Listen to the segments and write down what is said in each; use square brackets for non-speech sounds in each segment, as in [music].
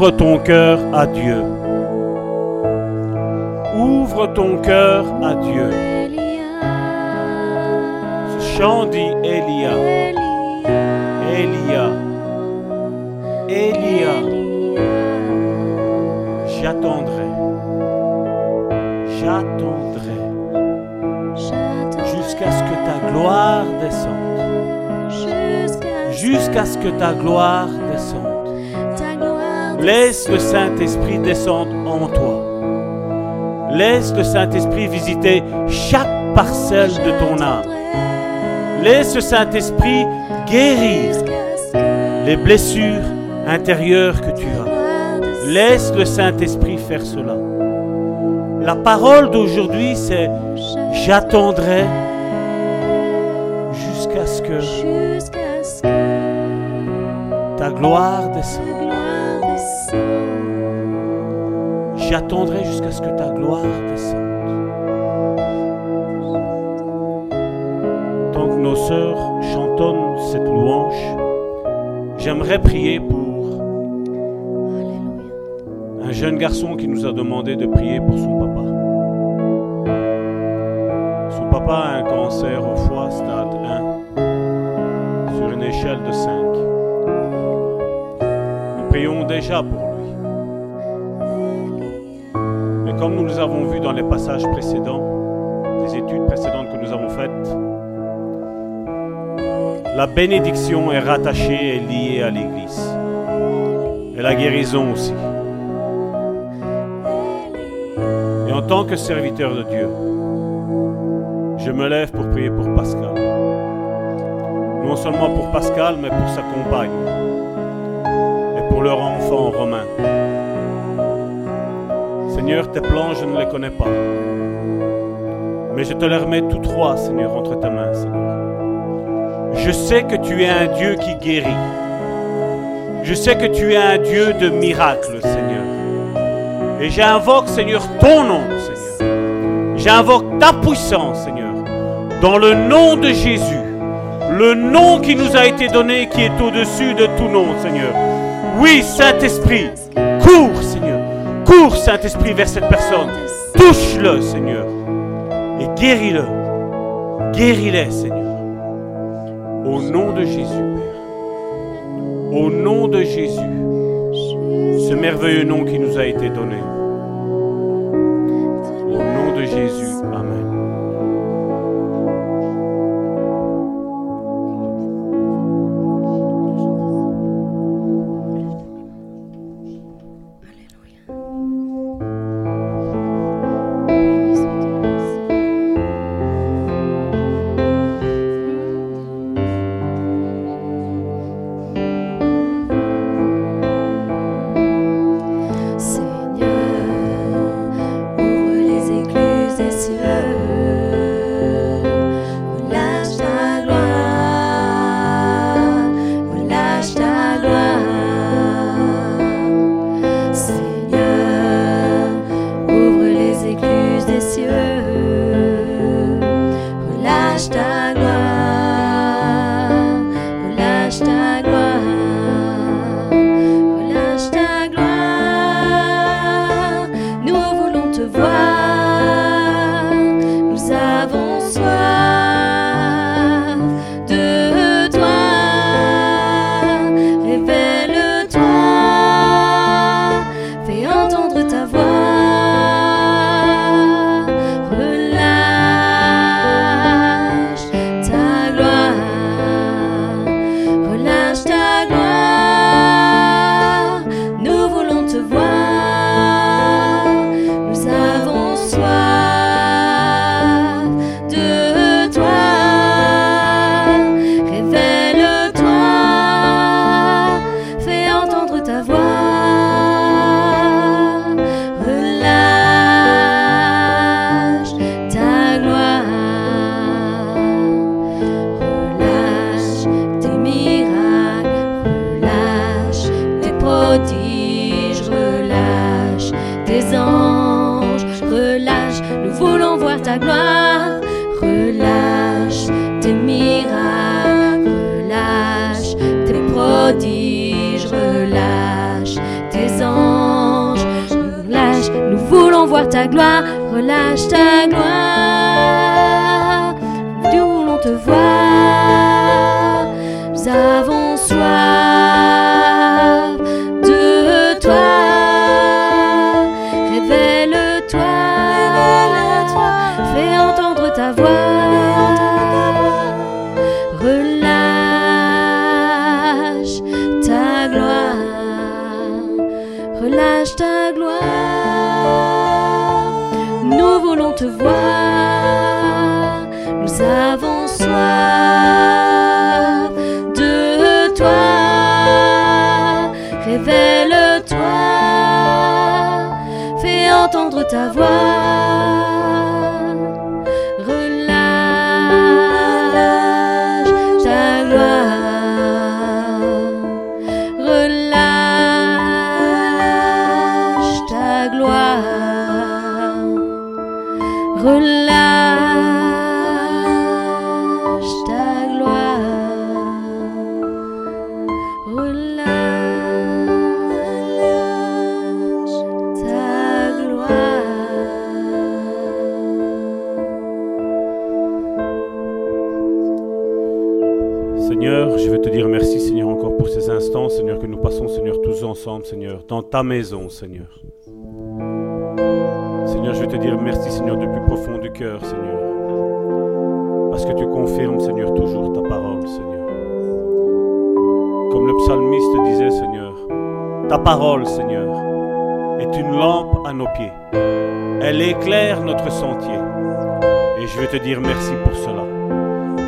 Ouvre ton cœur à Dieu. Ouvre ton cœur à Dieu. Chant dit Elia. Elia. Elia. J'attendrai. J'attendrai jusqu'à ce que ta gloire descende. Jusqu'à ce que ta gloire. Laisse le Saint-Esprit descendre en toi. Laisse le Saint-Esprit visiter chaque parcelle de ton âme. Laisse le Saint-Esprit guérir les blessures intérieures que tu as. Laisse le Saint-Esprit faire cela. La parole d'aujourd'hui, c'est j'attendrai jusqu'à ce que ta gloire descende. J'attendrai jusqu'à ce que ta gloire descende. Tant que nos sœurs chantonnent cette louange, j'aimerais prier pour un jeune garçon qui nous a demandé de prier pour son papa. Son papa a un cancer au foie stade 1 sur une échelle de 5. Nous prions déjà pour lui. Passages précédents, les études précédentes que nous avons faites, la bénédiction est rattachée et liée à l'Église. Et la guérison aussi. Et en tant que serviteur de Dieu, je me lève pour prier pour Pascal. Non seulement pour Pascal, mais pour sa compagne et pour leur enfant romain. Seigneur, tes plans, je ne les connais pas. Mais je te les remets tous trois, Seigneur, entre ta main, Seigneur. Je sais que tu es un Dieu qui guérit. Je sais que tu es un Dieu de miracles, Seigneur. Et j'invoque, Seigneur, ton nom, Seigneur. J'invoque ta puissance, Seigneur. Dans le nom de Jésus. Le nom qui nous a été donné, qui est au-dessus de tout nom, Seigneur. Oui, Saint-Esprit. Cours, Saint-Esprit, vers cette personne. Touche-le, Seigneur. Et guéris-le. Guéris-les, Seigneur. Au nom de Jésus, Père. Au nom de Jésus. Ce merveilleux nom qui nous a été donné. Au nom de Jésus. Amen. Ta maison, Seigneur. Seigneur, je veux te dire merci, Seigneur, du plus profond du cœur, Seigneur. Parce que tu confirmes, Seigneur, toujours ta parole, Seigneur. Comme le psalmiste disait, Seigneur, ta parole, Seigneur, est une lampe à nos pieds. Elle éclaire notre sentier. Et je veux te dire merci pour cela.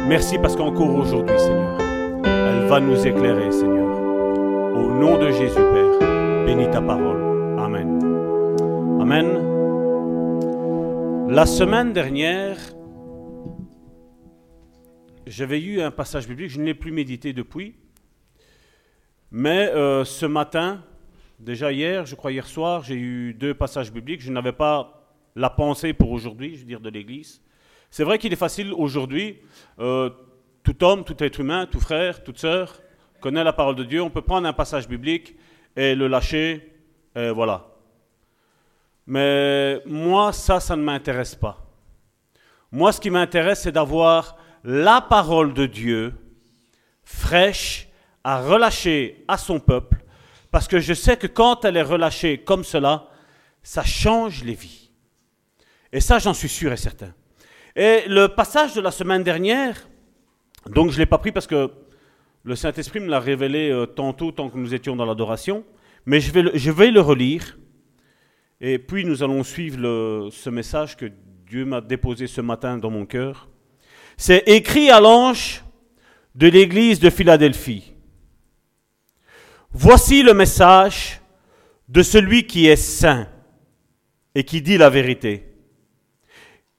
Merci parce qu'encore aujourd'hui, Seigneur, elle va nous éclairer, Seigneur. Au nom de Jésus, bénis ta parole. Amen. Amen. La semaine dernière, j'avais eu un passage biblique, je ne l'ai plus médité depuis, mais euh, ce matin, déjà hier, je crois hier soir, j'ai eu deux passages bibliques. Je n'avais pas la pensée pour aujourd'hui, je veux dire, de l'Église. C'est vrai qu'il est facile aujourd'hui, euh, tout homme, tout être humain, tout frère, toute sœur, connaît la parole de Dieu. On peut prendre un passage biblique et le lâcher, et voilà. Mais moi, ça, ça ne m'intéresse pas. Moi, ce qui m'intéresse, c'est d'avoir la parole de Dieu fraîche à relâcher à son peuple, parce que je sais que quand elle est relâchée comme cela, ça change les vies. Et ça, j'en suis sûr et certain. Et le passage de la semaine dernière, donc je ne l'ai pas pris parce que le Saint-Esprit me l'a révélé euh, tantôt, tant que nous étions dans l'adoration, mais je vais, le, relire. Et puis nous allons suivre ce message que Dieu m'a déposé ce matin dans mon cœur. C'est écrit à l'ange de l'église de Philadelphie. Voici le message de celui qui est saint et qui dit la vérité.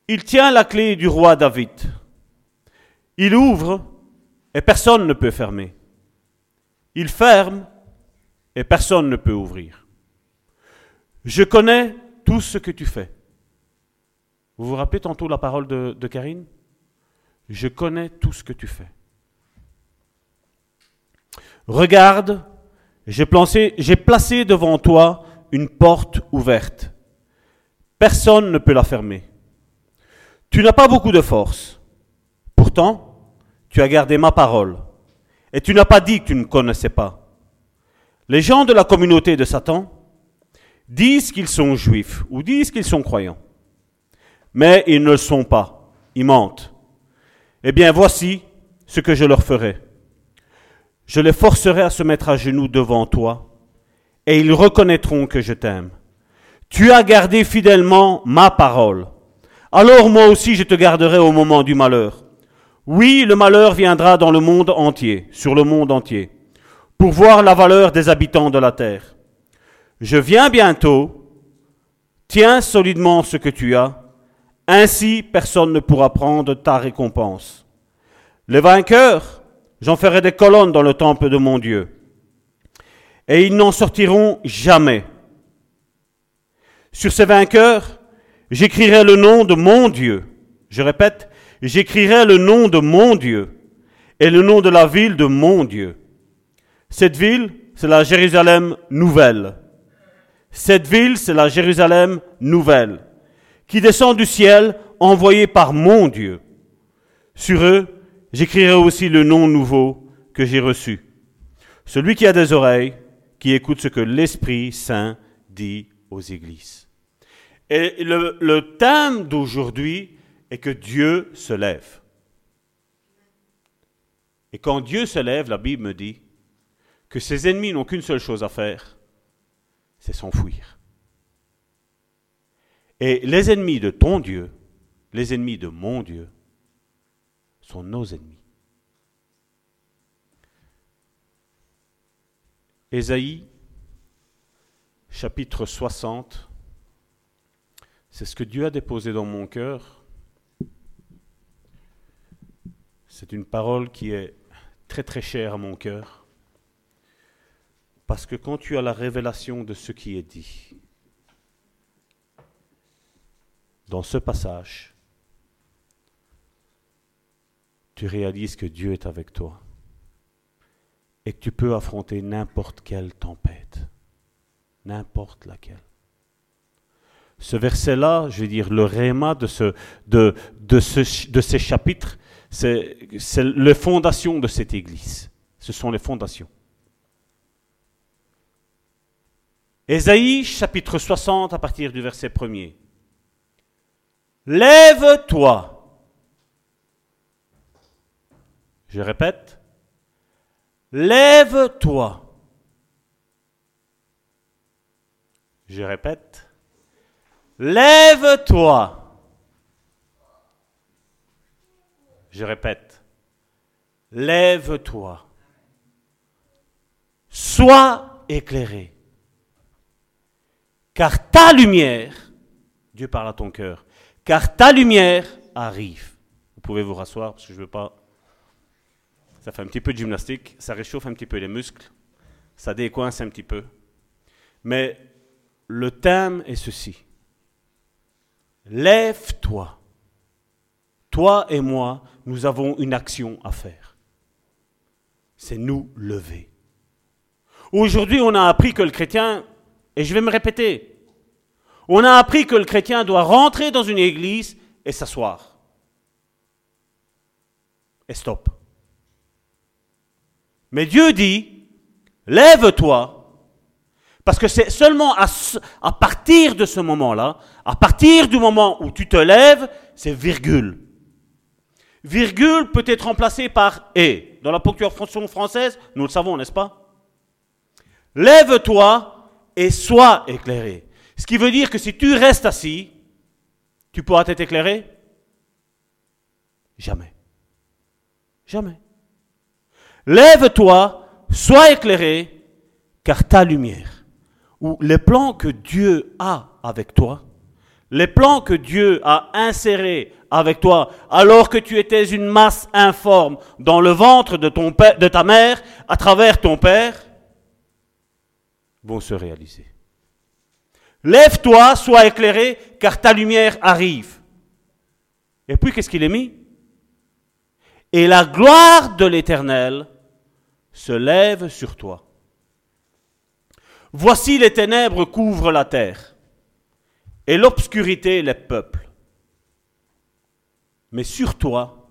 Il tient la clé du roi David. Il ouvre et personne ne peut fermer. Il ferme et personne ne peut ouvrir. Je connais tout ce que tu fais. Vous vous rappelez tantôt la parole de, de Karine? Je connais tout ce que tu fais. Regarde, j'ai placé, j'ai placé devant toi une porte ouverte. Personne ne peut la fermer. Tu n'as pas beaucoup de force. Pourtant, tu as gardé ma parole. Et tu n'as pas dit que tu ne connaissais pas. Les gens de la communauté de Satan disent qu'ils sont juifs ou disent qu'ils sont croyants. Mais ils ne le sont pas. Ils mentent. Eh bien, voici ce que je leur ferai. Je les forcerai à se mettre à genoux devant toi, et ils reconnaîtront que je t'aime. Tu as gardé fidèlement ma parole. Alors moi aussi je te garderai au moment du malheur. Oui, le malheur viendra dans le monde entier, sur le monde entier, pour voir la valeur des habitants de la terre. Je viens bientôt, tiens solidement ce que tu as, ainsi personne ne pourra prendre ta récompense. Les vainqueurs, j'en ferai des colonnes dans le temple de mon Dieu, et ils n'en sortiront jamais. Sur ces vainqueurs, j'écrirai le nom de mon Dieu. Je répète, j'écrirai le nom de mon Dieu et le nom de la ville de mon Dieu. Cette ville, c'est la Jérusalem nouvelle. Cette ville, c'est la Jérusalem nouvelle, qui descend du ciel, envoyée par mon Dieu. Sur eux, j'écrirai aussi le nom nouveau que j'ai reçu. Celui qui a des oreilles, qui écoute ce que l'Esprit Saint dit aux églises. Et le, thème d'aujourd'hui est que Dieu se lève. Et quand Dieu se lève, la Bible me dit que ses ennemis n'ont qu'une seule chose à faire, c'est s'enfuir. Et les ennemis de ton Dieu, les ennemis de mon Dieu, sont nos ennemis. Ésaïe, chapitre 60, c'est ce que Dieu a déposé dans mon cœur. C'est une parole qui est très très chère à mon cœur. Parce que quand tu as la révélation de ce qui est dit, dans ce passage, tu réalises que Dieu est avec toi et que tu peux affronter n'importe quelle tempête, n'importe laquelle. Ce verset-là, je veux dire, le réma de, ce, de, de, ce, de ces chapitres, c'est les fondations de cette Église. Ce sont les fondations. Ésaïe chapitre 60 à partir du verset 1 Lève-toi. Je répète. Lève-toi. Je répète. Lève-toi. Je répète. Lève-toi. Sois éclairé. Car ta lumière, Dieu parle à ton cœur, car ta lumière arrive. Vous pouvez vous rasseoir parce que je ne veux pas ça fait un petit peu de gymnastique, ça réchauffe un petit peu les muscles, ça décoince un petit peu. Mais le thème est ceci. Lève-toi. Toi et moi, nous avons une action à faire. C'est nous lever. Aujourd'hui, on a appris que le chrétien, et je vais me répéter, on a appris que le chrétien doit rentrer dans une église et s'asseoir. Et stop. Mais Dieu dit, lève-toi, parce que c'est seulement à, partir de ce moment-là, à partir du moment où tu te lèves, c'est virgule. Virgule peut être remplacée par et. Dans la ponctuation française, nous le savons, n'est-ce pas? Lève-toi et sois éclairé. Ce qui veut dire que si tu restes assis, tu pourras être éclairé? Jamais. Jamais. Lève-toi, sois éclairé, car ta lumière, ou les plans que Dieu a avec toi, les plans que Dieu a insérés avec toi, alors que tu étais une masse informe dans le ventre de, ta mère, à travers ton père, vont se réaliser. Lève-toi, sois éclairé, car ta lumière arrive. Et puis, qu'est-ce qu'il est mis? Et la gloire de l'Éternel se lève sur toi. Voici les ténèbres couvrent la terre, et l'obscurité les peuples. Mais sur toi,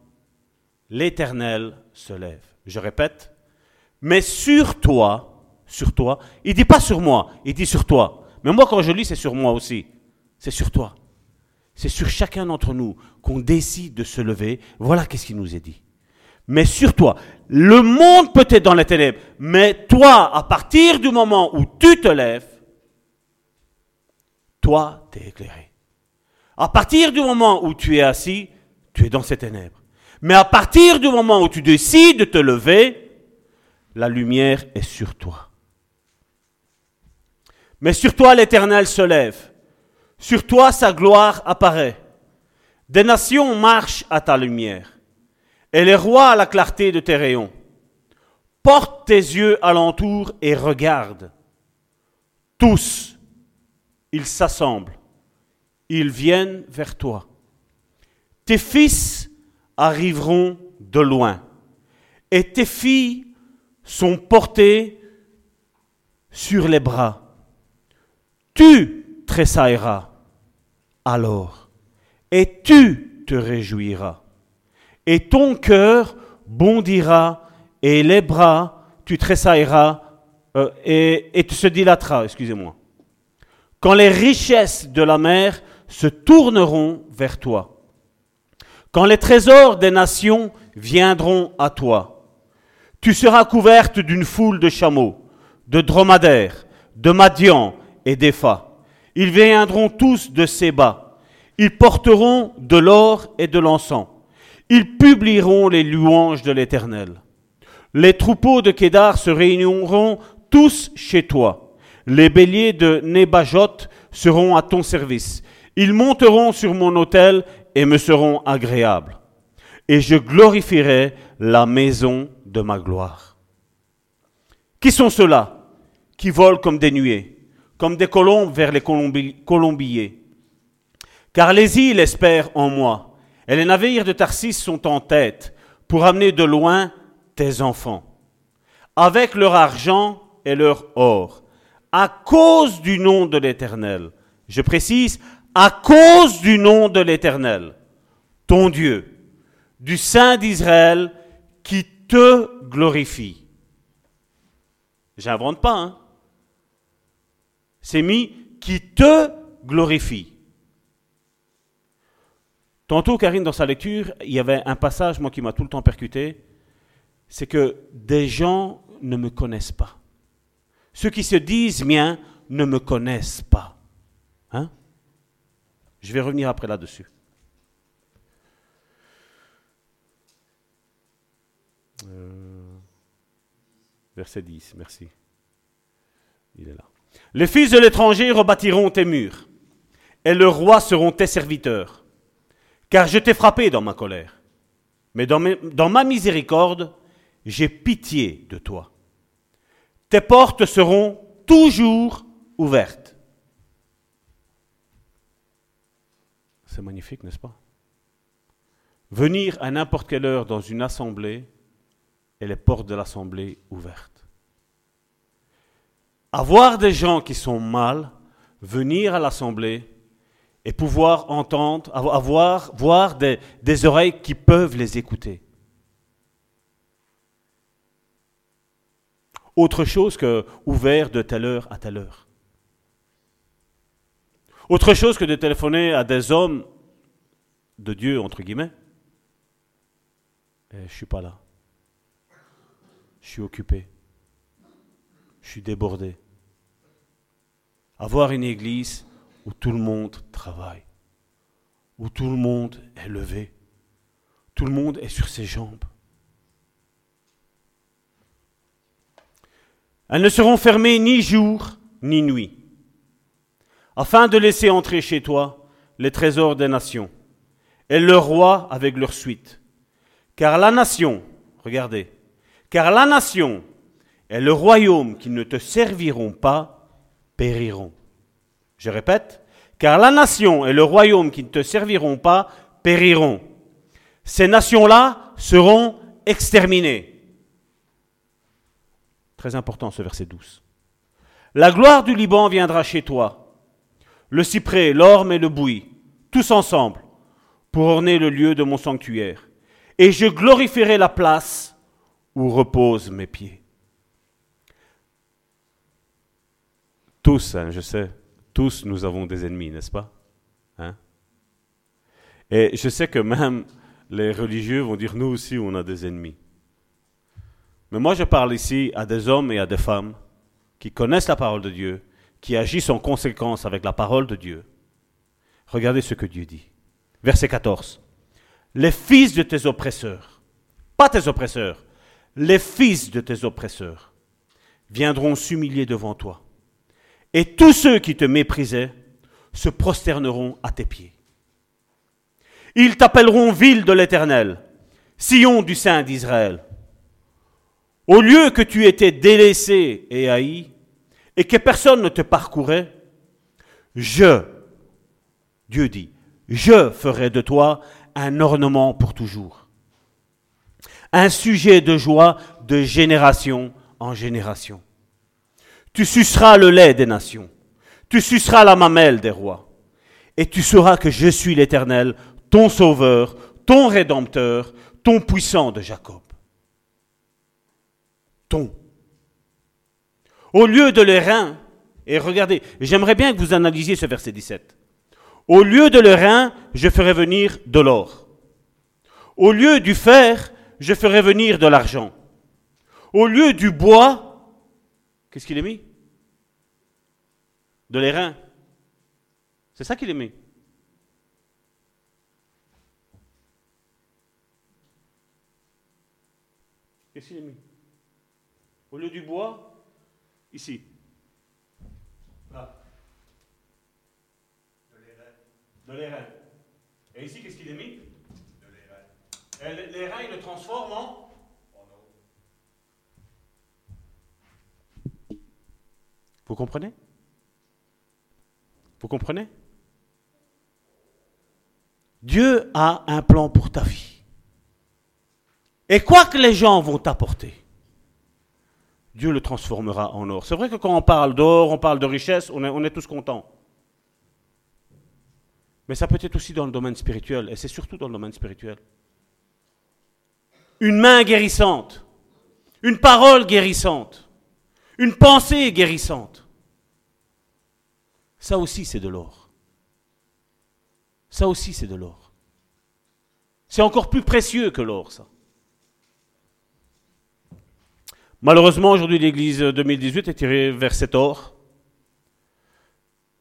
l'Éternel se lève. Je répète, mais sur toi, sur toi, il dit pas sur moi, il dit sur toi. Mais moi quand je lis, c'est sur moi aussi. C'est sur toi. C'est sur chacun d'entre nous qu'on décide de se lever. Voilà qu'est-ce qu'il nous est dit mais sur toi. Le monde peut être dans les ténèbres, mais toi, à partir du moment où tu te lèves, toi, tu es éclairé. À partir du moment où tu es assis, tu es dans ces ténèbres. Mais à partir du moment où tu décides de te lever, la lumière est sur toi. Mais sur toi, l'Éternel se lève. Sur toi, sa gloire apparaît. Des nations marchent à ta lumière et les rois à la clarté de tes rayons. Porte tes yeux alentour et regarde. Tous, ils s'assemblent, ils viennent vers toi. Tes fils arriveront de loin, et tes filles sont portées sur les bras. Tu tressailleras alors, et tu te réjouiras, et ton cœur bondira, et les bras, tu tressailleras, euh, et, et tu se dilateras, excusez-moi. Quand les richesses de la mer se tourneront vers toi, quand les trésors des nations viendront à toi, tu seras couverte d'une foule de chameaux, de dromadaires, de madians et d'éphas. Ils viendront tous de Séba. Ils porteront de l'or et de l'encens. Ils publieront les louanges de l'Éternel. Les troupeaux de Kédar se réuniront tous chez toi. Les béliers de Nébajot seront à ton service. Ils monteront sur mon autel et me seront agréables. Et je glorifierai la maison de ma gloire. Qui sont ceux-là qui volent comme des nuées, comme des colombes vers les colombiers? Car les îles espèrent en moi, et les navires de Tarsis sont en tête pour amener de loin tes enfants, avec leur argent et leur or, à cause du nom de l'Éternel. Je précise, à cause du nom de l'Éternel, ton Dieu, du Saint d'Israël, qui te glorifie. J'invente pas, hein. C'est mis qui te glorifie. Tantôt, Karine, dans sa lecture, il y avait un passage, moi, qui m'a tout le temps percuté, c'est que des gens ne me connaissent pas. Ceux qui se disent miens ne me connaissent pas. Hein? Je vais revenir après là-dessus. Euh, verset 10, merci. Il est là. Les fils de l'étranger rebâtiront tes murs, et le roi seront tes serviteurs. Car je t'ai frappé dans ma colère, mais dans, dans ma miséricorde, j'ai pitié de toi. Tes portes seront toujours ouvertes. C'est magnifique, n'est-ce pas? Venir à n'importe quelle heure dans une assemblée et les portes de l'assemblée ouvertes. Avoir des gens qui sont mal, venir à l'assemblée et pouvoir entendre, avoir, voir des, oreilles qui peuvent les écouter. Autre chose que ouvert de telle heure à telle heure. Autre chose que de téléphoner à des hommes de Dieu, entre guillemets. Et eh, je ne suis pas là. Je suis occupé. Je suis débordé. Avoir une église où tout le monde travaille, où tout le monde est levé, tout le monde est sur ses jambes. Elles ne seront fermées ni jour ni nuit, afin de laisser entrer chez toi les trésors des nations, et le roi avec leur suite. Car la nation, regardez, car la nation et le royaume qui ne te serviront pas périront. Je répète, car la nation et le royaume qui ne te serviront pas périront. Ces nations-là seront exterminées. Très important ce verset 12. La gloire du Liban viendra chez toi, le cyprès, l'orme et le bouilli, tous ensemble, pour orner le lieu de mon sanctuaire. Et je glorifierai la place où reposent mes pieds. Tous, hein, je sais, tous nous avons des ennemis, n'est-ce pas? Hein? Et je sais que même les religieux vont dire nous aussi on a des ennemis. Mais moi, je parle ici à des hommes et à des femmes qui connaissent la parole de Dieu, qui agissent en conséquence avec la parole de Dieu. Regardez ce que Dieu dit. Verset 14. Les fils de tes oppresseurs, pas tes oppresseurs, les fils de tes oppresseurs viendront s'humilier devant toi. Et tous ceux qui te méprisaient se prosterneront à tes pieds. Ils t'appelleront ville de l'Éternel, sillon du Saint d'Israël. Au lieu que tu étais délaissé et haï, et que personne ne te parcourait, je, Dieu dit, je ferai de toi un ornement pour toujours, un sujet de joie de génération en génération. Tu suceras le lait des nations, Tu suceras la mamelle des rois. Et tu sauras que je suis l'Éternel, ton Sauveur, ton Rédempteur, ton puissant de Jacob. Ton. Au lieu de l'airain, et regardez, j'aimerais bien que vous analysiez ce verset 17. Au lieu de l'airain, je ferai venir de l'or. Au lieu du fer, je ferai venir de l'argent. Au lieu du bois, qu'est-ce qu'il est mis? De l'airain. C'est ça qu'il est mis. Qu'est-ce qu'il est mis? Au lieu du bois, ici. Là. De l'airain. Et ici, qu'est-ce qu'il est mis? De l'airain. L'airain, il le transforme en? Vous comprenez? Vous comprenez? Dieu a un plan pour ta vie. Et quoi que les gens vont t'apporter, Dieu le transformera en or. C'est vrai que quand on parle d'or, on parle de richesse, on est, tous contents. Mais ça peut être aussi dans le domaine spirituel, et c'est surtout dans le domaine spirituel. Une main guérissante, une parole guérissante, une pensée guérissante. Ça aussi, c'est de l'or. Ça aussi, c'est de l'or. C'est encore plus précieux que l'or, ça. Malheureusement, aujourd'hui, l'Église 2018 est tirée vers cet or.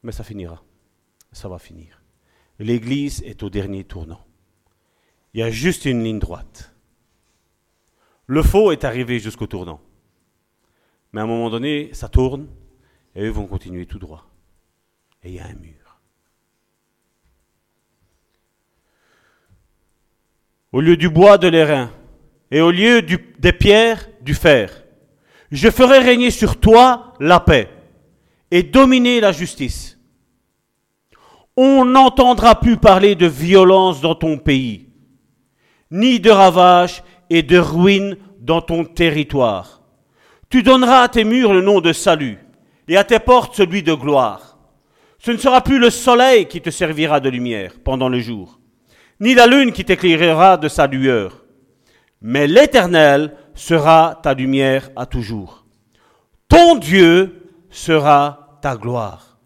Mais ça finira. Ça va finir. L'Église est au dernier tournant. Il y a juste une ligne droite. Le faux est arrivé jusqu'au tournant. Mais à un moment donné, ça tourne et eux vont continuer tout droit. Et il y a un mur. Au lieu du bois, de l'airain. Et au lieu des pierres, du fer. Je ferai régner sur toi la paix et dominer la justice. On n'entendra plus parler de violence dans ton pays, ni de ravages et de ruines dans ton territoire. Tu donneras à tes murs le nom de salut et à tes portes celui de gloire. Ce ne sera plus le soleil qui te servira de lumière pendant le jour, ni la lune qui t'éclairera de sa lueur, mais l'Éternel sera ta lumière à toujours. Ton Dieu sera ta gloire.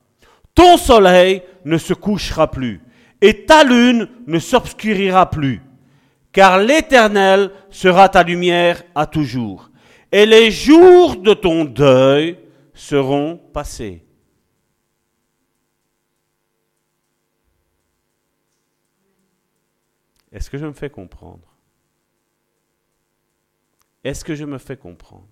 Ton soleil ne se couchera plus, et ta lune ne s'obscurira plus, car l'Éternel sera ta lumière à toujours, et les jours de ton deuil seront passés. Est-ce que je me fais comprendre? Est-ce que je me fais comprendre?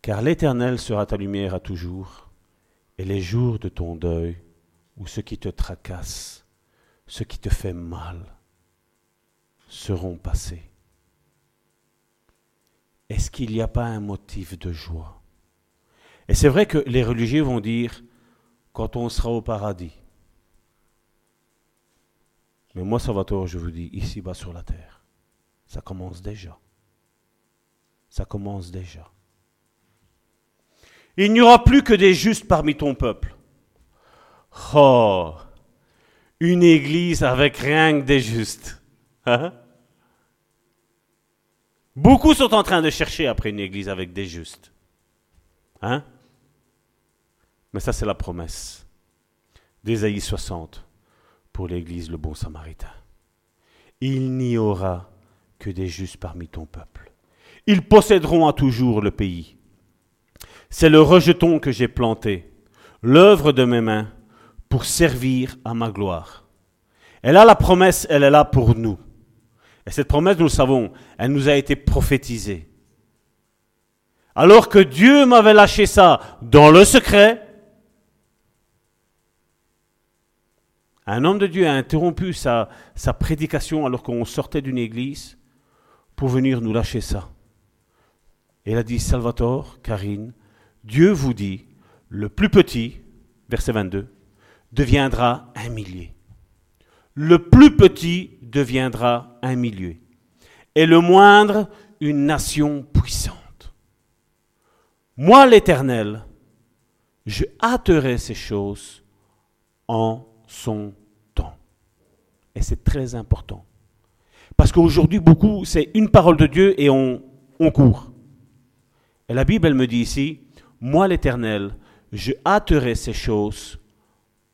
Car l'Éternel sera ta lumière à toujours, et les jours de ton deuil, ou ce qui te tracasse, ce qui te fait mal, seront passés. Est-ce qu'il n'y a pas un motif de joie? Et c'est vrai que les religieux vont dire, quand on sera au paradis. Mais moi, Salvatore, je vous dis, ici-bas sur la terre, ça commence déjà. Ça commence déjà. Il n'y aura plus que des justes parmi ton peuple. Oh, une église avec rien que des justes. Hein? Beaucoup sont en train de chercher après une église avec des justes. Hein? Mais ça, c'est la promesse d'Ésaïe 60 pour l'église le bon samaritain. Il n'y aura que des justes parmi ton peuple. Ils posséderont à toujours le pays. C'est le rejeton que j'ai planté, l'œuvre de mes mains, pour servir à ma gloire. Et là, la promesse, elle est là pour nous. Et cette promesse, nous le savons, elle nous a été prophétisée. Alors que Dieu m'avait lâché ça dans le secret, un homme de Dieu a interrompu sa, prédication alors qu'on sortait d'une église pour venir nous lâcher ça. Et il a dit, Salvatore, Karine, Dieu vous dit, le plus petit, verset 22, deviendra un millier. Le plus petit deviendra un millier. Et le moindre, une nation puissante. Moi l'Éternel, je hâterai ces choses en son. Et c'est très important. Parce qu'aujourd'hui, beaucoup, c'est une parole de Dieu et on, court. Et la Bible, elle me dit ici, moi l'Éternel, je hâterai ces choses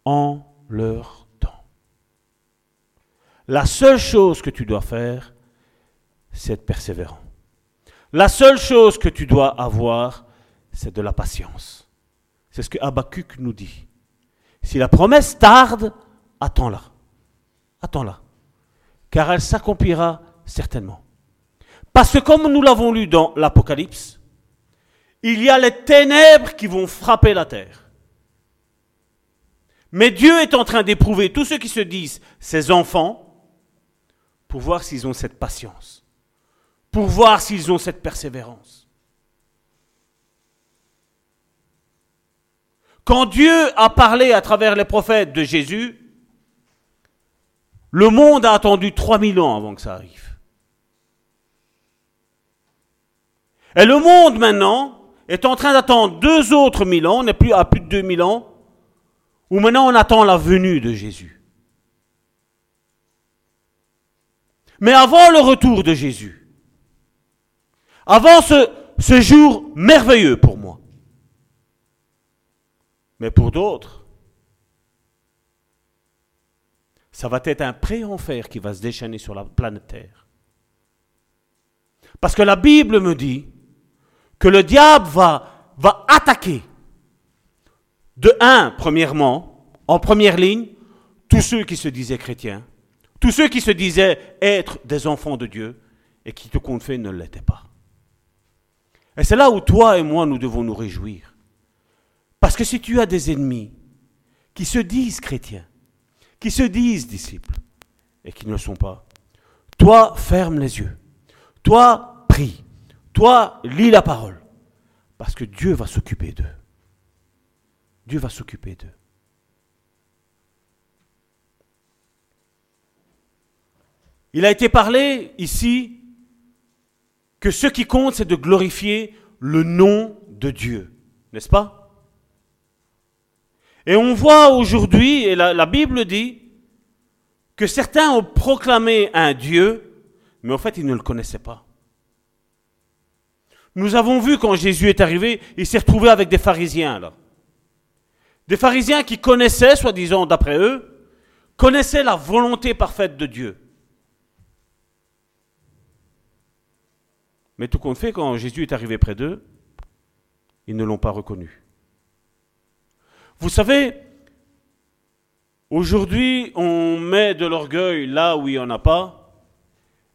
en leur temps. La seule chose que tu dois faire, c'est être persévérant. La seule chose que tu dois avoir, c'est de la patience. C'est ce que Habakkuk nous dit. Si la promesse tarde, attends-la. Attends-la. Car elle s'accomplira certainement. Parce que comme nous l'avons lu dans l'Apocalypse, il y a les ténèbres qui vont frapper la terre. Mais Dieu est en train d'éprouver tous ceux qui se disent ses enfants pour voir s'ils ont cette patience, pour voir s'ils ont cette persévérance. Quand Dieu a parlé à travers les prophètes de Jésus, le monde a attendu 3000 ans avant que ça arrive. Et le monde maintenant est en train d'attendre deux autres mille ans, on n'est plus à plus de 2000 ans, où maintenant on attend la venue de Jésus. Mais avant le retour de Jésus, avant ce, ce jour merveilleux pour moi, mais pour d'autres, ça va être un pré-enfer qui va se déchaîner sur la planète Terre. Parce que la Bible me dit que le diable va, attaquer, de un, premièrement, en première ligne, tous ceux qui se disaient chrétiens, tous ceux qui se disaient être des enfants de Dieu et qui, tout compte fait, ne l'étaient pas. Et c'est là où toi et moi, nous devons nous réjouir. Parce que si tu as des ennemis qui se disent chrétiens, qui se disent disciples et qui ne le sont pas, toi ferme les yeux, toi prie, toi lis la parole, parce que Dieu va s'occuper d'eux. Dieu va s'occuper d'eux. Il a été parlé ici que ce qui compte, c'est de glorifier le nom de Dieu, n'est-ce pas? Et on voit aujourd'hui, et la, Bible dit, que certains ont proclamé un Dieu, mais en fait ils ne le connaissaient pas. Nous avons vu quand Jésus est arrivé, il s'est retrouvé avec des pharisiens là. Des pharisiens qui connaissaient, soi-disant d'après eux, connaissaient la volonté parfaite de Dieu. Mais tout compte fait, quand Jésus est arrivé près d'eux, ils ne l'ont pas reconnu. Vous savez, aujourd'hui, on met de l'orgueil là où il n'y en a pas.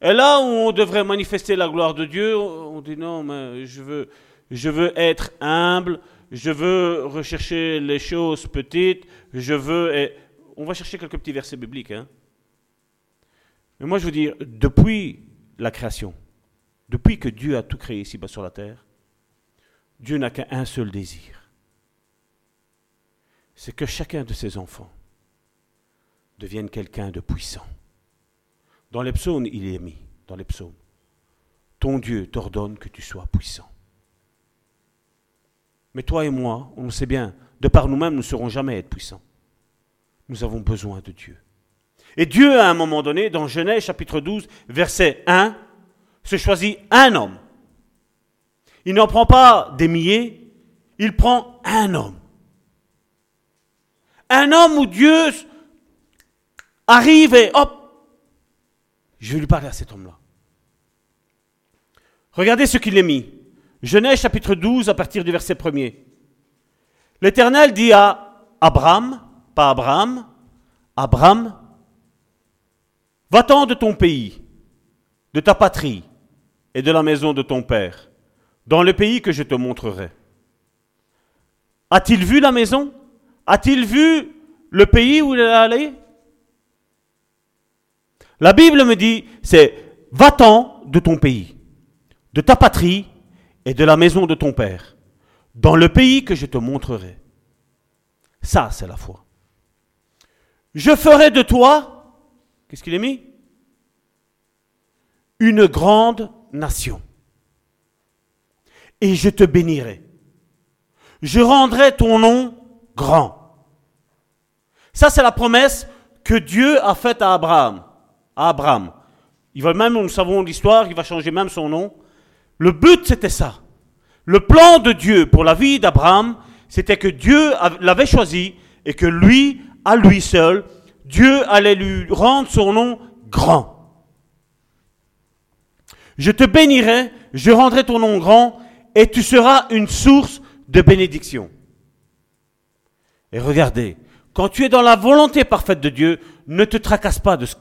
Et là où on devrait manifester la gloire de Dieu, on dit non, mais je veux, je veux être humble, je veux rechercher les choses petites, je veux... On va chercher quelques petits versets bibliques. Hein. Mais moi, je veux dire, depuis la création, depuis que Dieu a tout créé ici-bas sur la terre, Dieu n'a qu'un seul désir. C'est que chacun de ses enfants devienne quelqu'un de puissant. Dans les psaumes, il est mis, dans les psaumes. Ton Dieu t'ordonne que tu sois puissant. Mais toi et moi, on le sait bien, de par nous-mêmes, nous ne serons jamais être puissants. Nous avons besoin de Dieu. Et Dieu, à un moment donné, dans Genèse chapitre 12, verset 1, se choisit un homme. Il n'en prend pas des milliers, il prend un homme. Un homme où Dieu arrive et hop, je vais lui parler à cet homme-là. Regardez ce qu'il est mis. Genèse chapitre 12 à partir du verset 1er. L'Éternel dit à Abraham, pas Abraham, Abraham, va-t'en de ton pays, de ta patrie et de la maison de ton père, dans le pays que je te montrerai. A-t-il vu la maison? A-t-il vu le pays où il est allé? La Bible me dit, c'est va-t'en de ton pays, de ta patrie et de la maison de ton père, dans le pays que je te montrerai. Ça, c'est la foi. Je ferai de toi, qu'est-ce qu'il est mis? Une grande nation. Et je te bénirai. Je rendrai ton nom grand. Ça, c'est la promesse que Dieu a faite à Abraham. À Abraham. Il va même, nous savons l'histoire, il va changer même son nom. Le but, c'était ça. Le plan de Dieu pour la vie d'Abraham, c'était que Dieu l'avait choisi et que lui, à lui seul, Dieu allait lui rendre son nom grand. Je te bénirai, je rendrai ton nom grand, et tu seras une source de bénédiction. Et regardez, quand tu es dans la volonté parfaite de Dieu, ne te tracasse pas de ce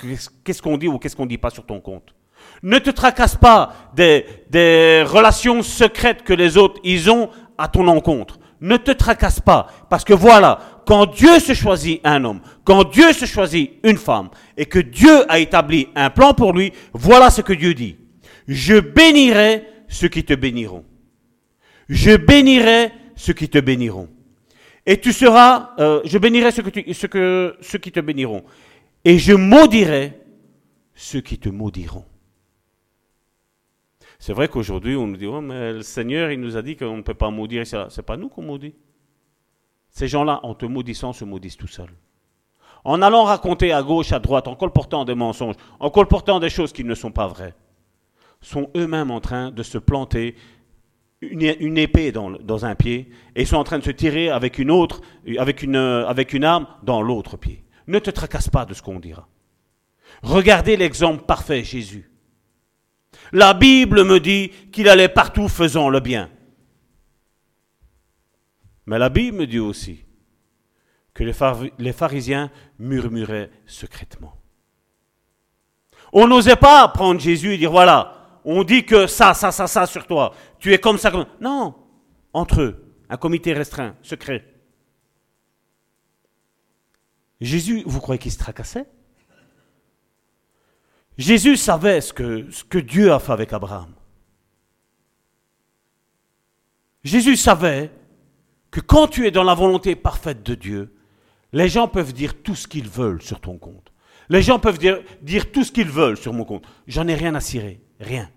qu'est-ce qu'on dit ou qu'est-ce qu'on dit pas sur ton compte. Ne te tracasse pas des, des relations secrètes que les autres ils ont à ton encontre. Ne te tracasse pas, parce que voilà, quand Dieu se choisit un homme, quand Dieu se choisit une femme, et que Dieu a établi un plan pour lui, voilà ce que Dieu dit. Je bénirai ceux qui te béniront. Je bénirai ceux qui te béniront. Et tu seras, euh, je bénirai ceux, que ceux, que, ceux qui te béniront. Et je maudirai ceux qui te maudiront. C'est vrai qu'aujourd'hui, on nous dit, oh, mais le Seigneur, il nous a dit qu'on ne peut pas maudire. Ce n'est pas nous qu'on maudit. Ces gens-là, en te maudissant, se maudissent tout seuls. En allant raconter à gauche, à droite, en colportant des mensonges, en colportant des choses qui ne sont pas vraies, sont eux-mêmes en train de se planter une, épée dans, un pied et sont en train de se tirer avec une autre, avec une, avec une arme dans l'autre pied. Ne te tracasse pas de ce qu'on dira. Regardez l'exemple parfait, Jésus. La Bible me dit qu'il allait partout faisant le bien. Mais la Bible me dit aussi que les pharisiens murmuraient secrètement. On n'osait pas prendre Jésus et dire voilà, on dit que ça, ça, ça, ça sur toi. Tu es comme ça. Comme... Non, entre eux, un comité restreint, secret. Jésus, vous croyez qu'il se tracassait? Jésus savait ce que, Dieu a fait avec Abraham. Jésus savait que quand tu es dans la volonté parfaite de Dieu, les gens peuvent dire tout ce qu'ils veulent sur ton compte. Les gens peuvent dire, dire tout ce qu'ils veulent sur mon compte. J'en ai rien à cirer, rien.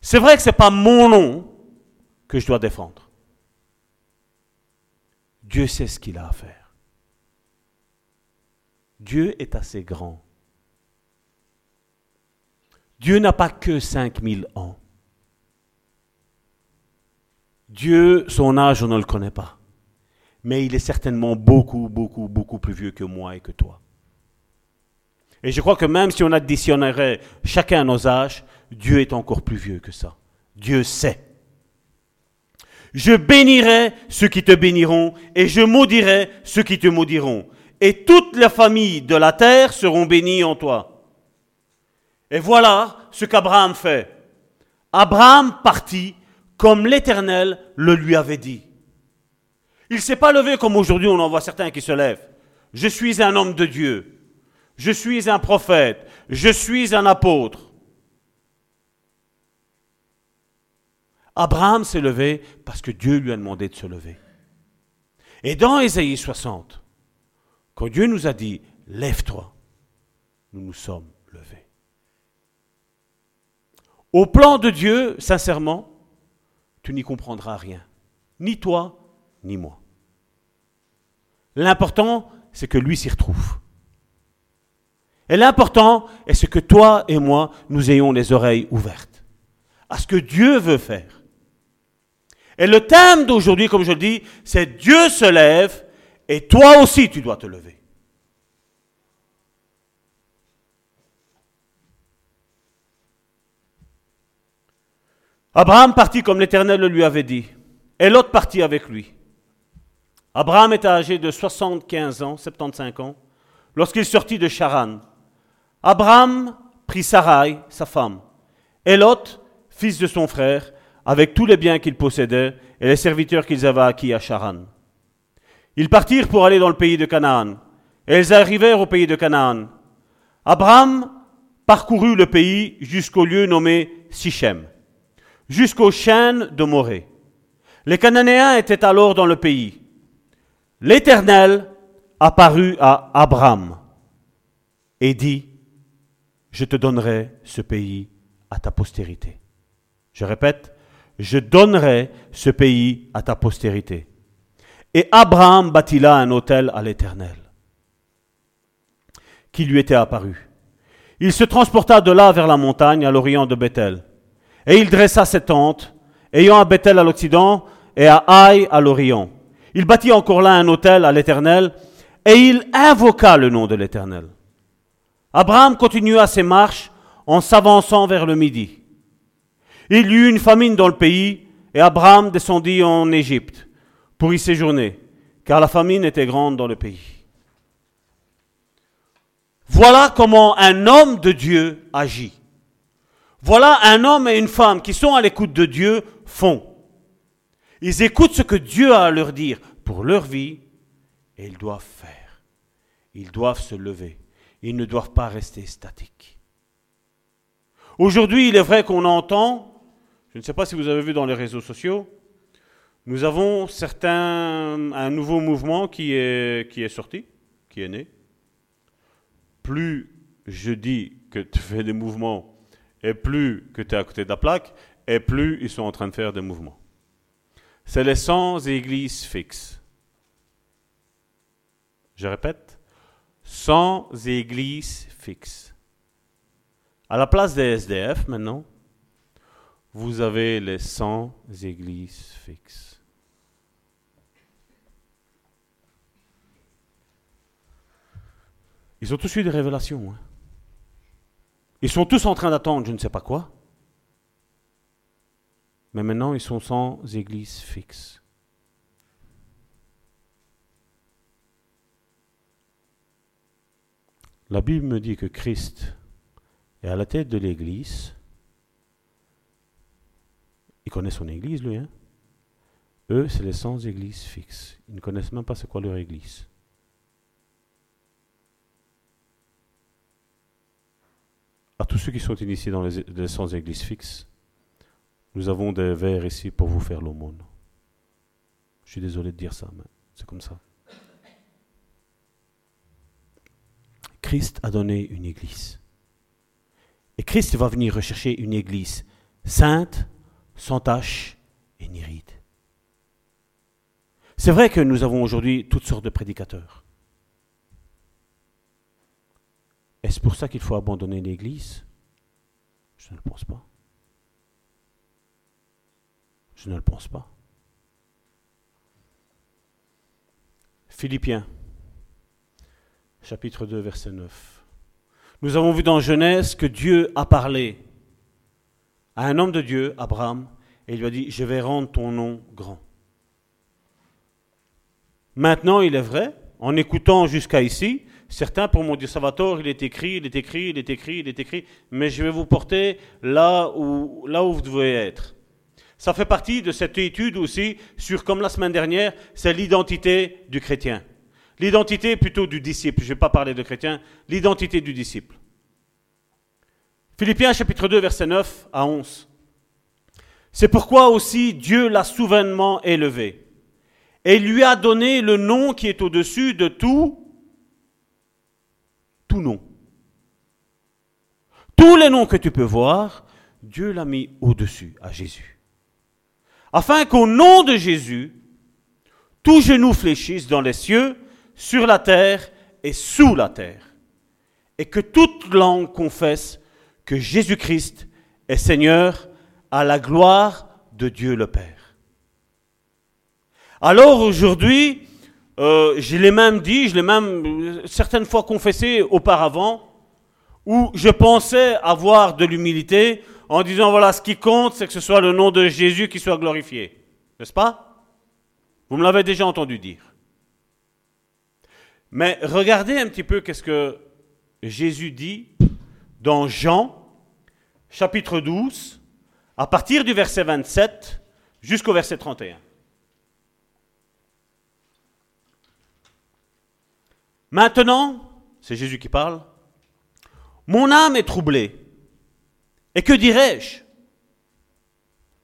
C'est vrai que ce n'est pas mon nom que je dois défendre. Dieu sait ce qu'il a à faire. Dieu est assez grand. Dieu n'a pas que 5000 ans. Dieu, son âge, on ne le connaît pas. Mais il est certainement beaucoup, beaucoup, beaucoup plus vieux que moi et que toi. Et je crois que même si on additionnerait chacun nos âges, Dieu est encore plus vieux que ça. Dieu sait. Je bénirai ceux qui te béniront et je maudirai ceux qui te maudiront. Et toutes les familles de la terre seront bénies en toi. Et voilà ce qu'Abraham fait. Abraham partit comme l'Éternel le lui avait dit. Il ne s'est pas levé comme aujourd'hui on en voit certains qui se lèvent. Je suis un homme de Dieu. Je suis un prophète. Je suis un apôtre. Abraham s'est levé parce que Dieu lui a demandé de se lever. Et dans Ésaïe 60, quand Dieu nous a dit, lève-toi, nous nous sommes levés. Au plan de Dieu, sincèrement, tu n'y comprendras rien. Ni toi, ni moi. L'important, c'est que lui s'y retrouve. Et l'important est que toi et moi, nous ayons les oreilles ouvertes à ce que Dieu veut faire. Et le thème d'aujourd'hui, comme je le dis, c'est Dieu se lève et toi aussi tu dois te lever. Abraham partit comme l'Éternel lui avait dit, et partit avec lui. Abraham était âgé de 75 ans, 75 ans, lorsqu'il sortit de Charan. Abraham prit Sarai, sa femme, et fils de son frère, avec tous les biens qu'il possédait et les serviteurs qu'ils avaient acquis à Charan. Ils partirent pour aller dans le pays de Canaan, et ils arrivèrent au pays de Canaan. Abraham parcourut le pays jusqu'au lieu nommé Sichem jusqu'aux chaînes de Morée. Les Cananéens étaient alors dans le pays. L'Éternel apparut à Abraham et dit, je te donnerai ce pays à ta postérité. Je répète, je donnerai ce pays à ta postérité. Et Abraham bâtit là un autel à l'Éternel, qui lui était apparu. Il se transporta de là vers la montagne à l'orient de Bethel. Et il dressa ses tentes, ayant à Bethel à l'occident et à Haï à l'orient. Il bâtit encore là un autel à l'Éternel, et il invoqua le nom de l'Éternel. Abraham continua ses marches en s'avançant vers le midi. Il y eut une famine dans le pays, et Abraham descendit en Égypte pour y séjourner, car la famine était grande dans le pays. Voilà comment un homme de Dieu agit. Voilà un homme et une femme qui sont à l'écoute de Dieu font. Ils écoutent ce que Dieu a à leur dire pour leur vie et ils doivent faire. Ils doivent se lever. Ils ne doivent pas rester statiques. Aujourd'hui, il est vrai qu'on entend, je ne sais pas si vous avez vu dans les réseaux sociaux, nous avons certains, un nouveau mouvement qui est, qui est sorti, qui est né. Plus je dis que tu fais des mouvements et plus que tu es à côté de la plaque, et plus ils sont en train de faire des mouvements. C'est les 100 églises fixes. Je répète, 100 églises fixes. À la place des SDF maintenant, vous avez les 100 églises fixes. Ils ont tous eu des révélations. Hein. Ils sont tous en train d'attendre je ne sais pas quoi. Mais maintenant, ils sont sans église fixe. La Bible me dit que Christ est à la tête de l'église. Il connaît son église, lui. Hein? Eux, c'est les sans églises fixes. Ils ne connaissent même pas c'est quoi leur église. à tous ceux qui sont initiés dans les, les sans églises fixes, nous avons des verres ici pour vous faire l'aumône. Je suis désolé de dire ça, mais c'est comme ça. Christ a donné une église. Et Christ va venir rechercher une église sainte, sans tache et ni ride. C'est vrai que nous avons aujourd'hui toutes sortes de prédicateurs. Est-ce pour ça qu'il faut abandonner l'Église? Je ne le pense pas. Je ne le pense pas. Philippiens, chapitre 2, verset 9. Nous avons vu dans Genèse que Dieu a parlé à un homme de Dieu, Abraham, et il lui a dit, je vais rendre ton nom grand. Maintenant, il est vrai, en écoutant jusqu'à ici, Certains pour mon Dieu Salvatore, il est écrit, il est écrit, il est écrit, il est écrit, mais je vais vous porter là où, là où vous devez être. Ça fait partie de cette étude aussi sur, comme la semaine dernière, c'est l'identité du chrétien. L'identité plutôt du disciple. Je ne vais pas parler de chrétien, l'identité du disciple. Philippiens chapitre 2 verset 9 à 11. C'est pourquoi aussi Dieu l'a souverainement élevé et lui a donné le nom qui est au-dessus de tout tout nom. Tous les noms que tu peux voir, Dieu l'a mis au-dessus à Jésus. Afin qu'au nom de Jésus, tout genou fléchisse dans les cieux, sur la terre et sous la terre. Et que toute langue confesse que Jésus-Christ est Seigneur à la gloire de Dieu le Père. Alors aujourd'hui, euh, je l'ai même dit, je l'ai même euh, certaines fois confessé auparavant, où je pensais avoir de l'humilité en disant voilà, ce qui compte, c'est que ce soit le nom de Jésus qui soit glorifié. N'est-ce pas? Vous me l'avez déjà entendu dire. Mais regardez un petit peu qu'est-ce que Jésus dit dans Jean, chapitre 12, à partir du verset 27 jusqu'au verset 31. Maintenant, c'est Jésus qui parle, mon âme est troublée. Et que dirais-je?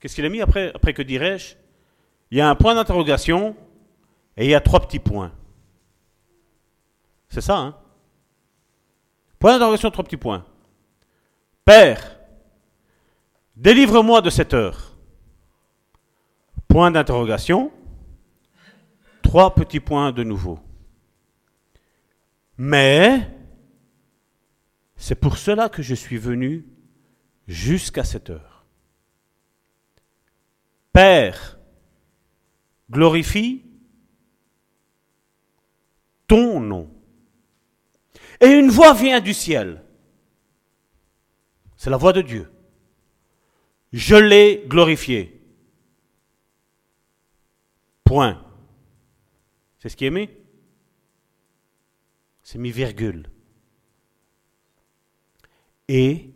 Qu'est-ce qu'il a mis après, après que dirais-je? Il y a un point d'interrogation et il y a trois petits points. C'est ça, hein? Point d'interrogation, trois petits points. Père, délivre-moi de cette heure. Point d'interrogation. Trois petits points de nouveau. Mais c'est pour cela que je suis venu jusqu'à cette heure. Père, glorifie ton nom. Et une voix vient du ciel. C'est la voix de Dieu. Je l'ai glorifié. Point. C'est ce qui est mis? C'est mis virgule. Et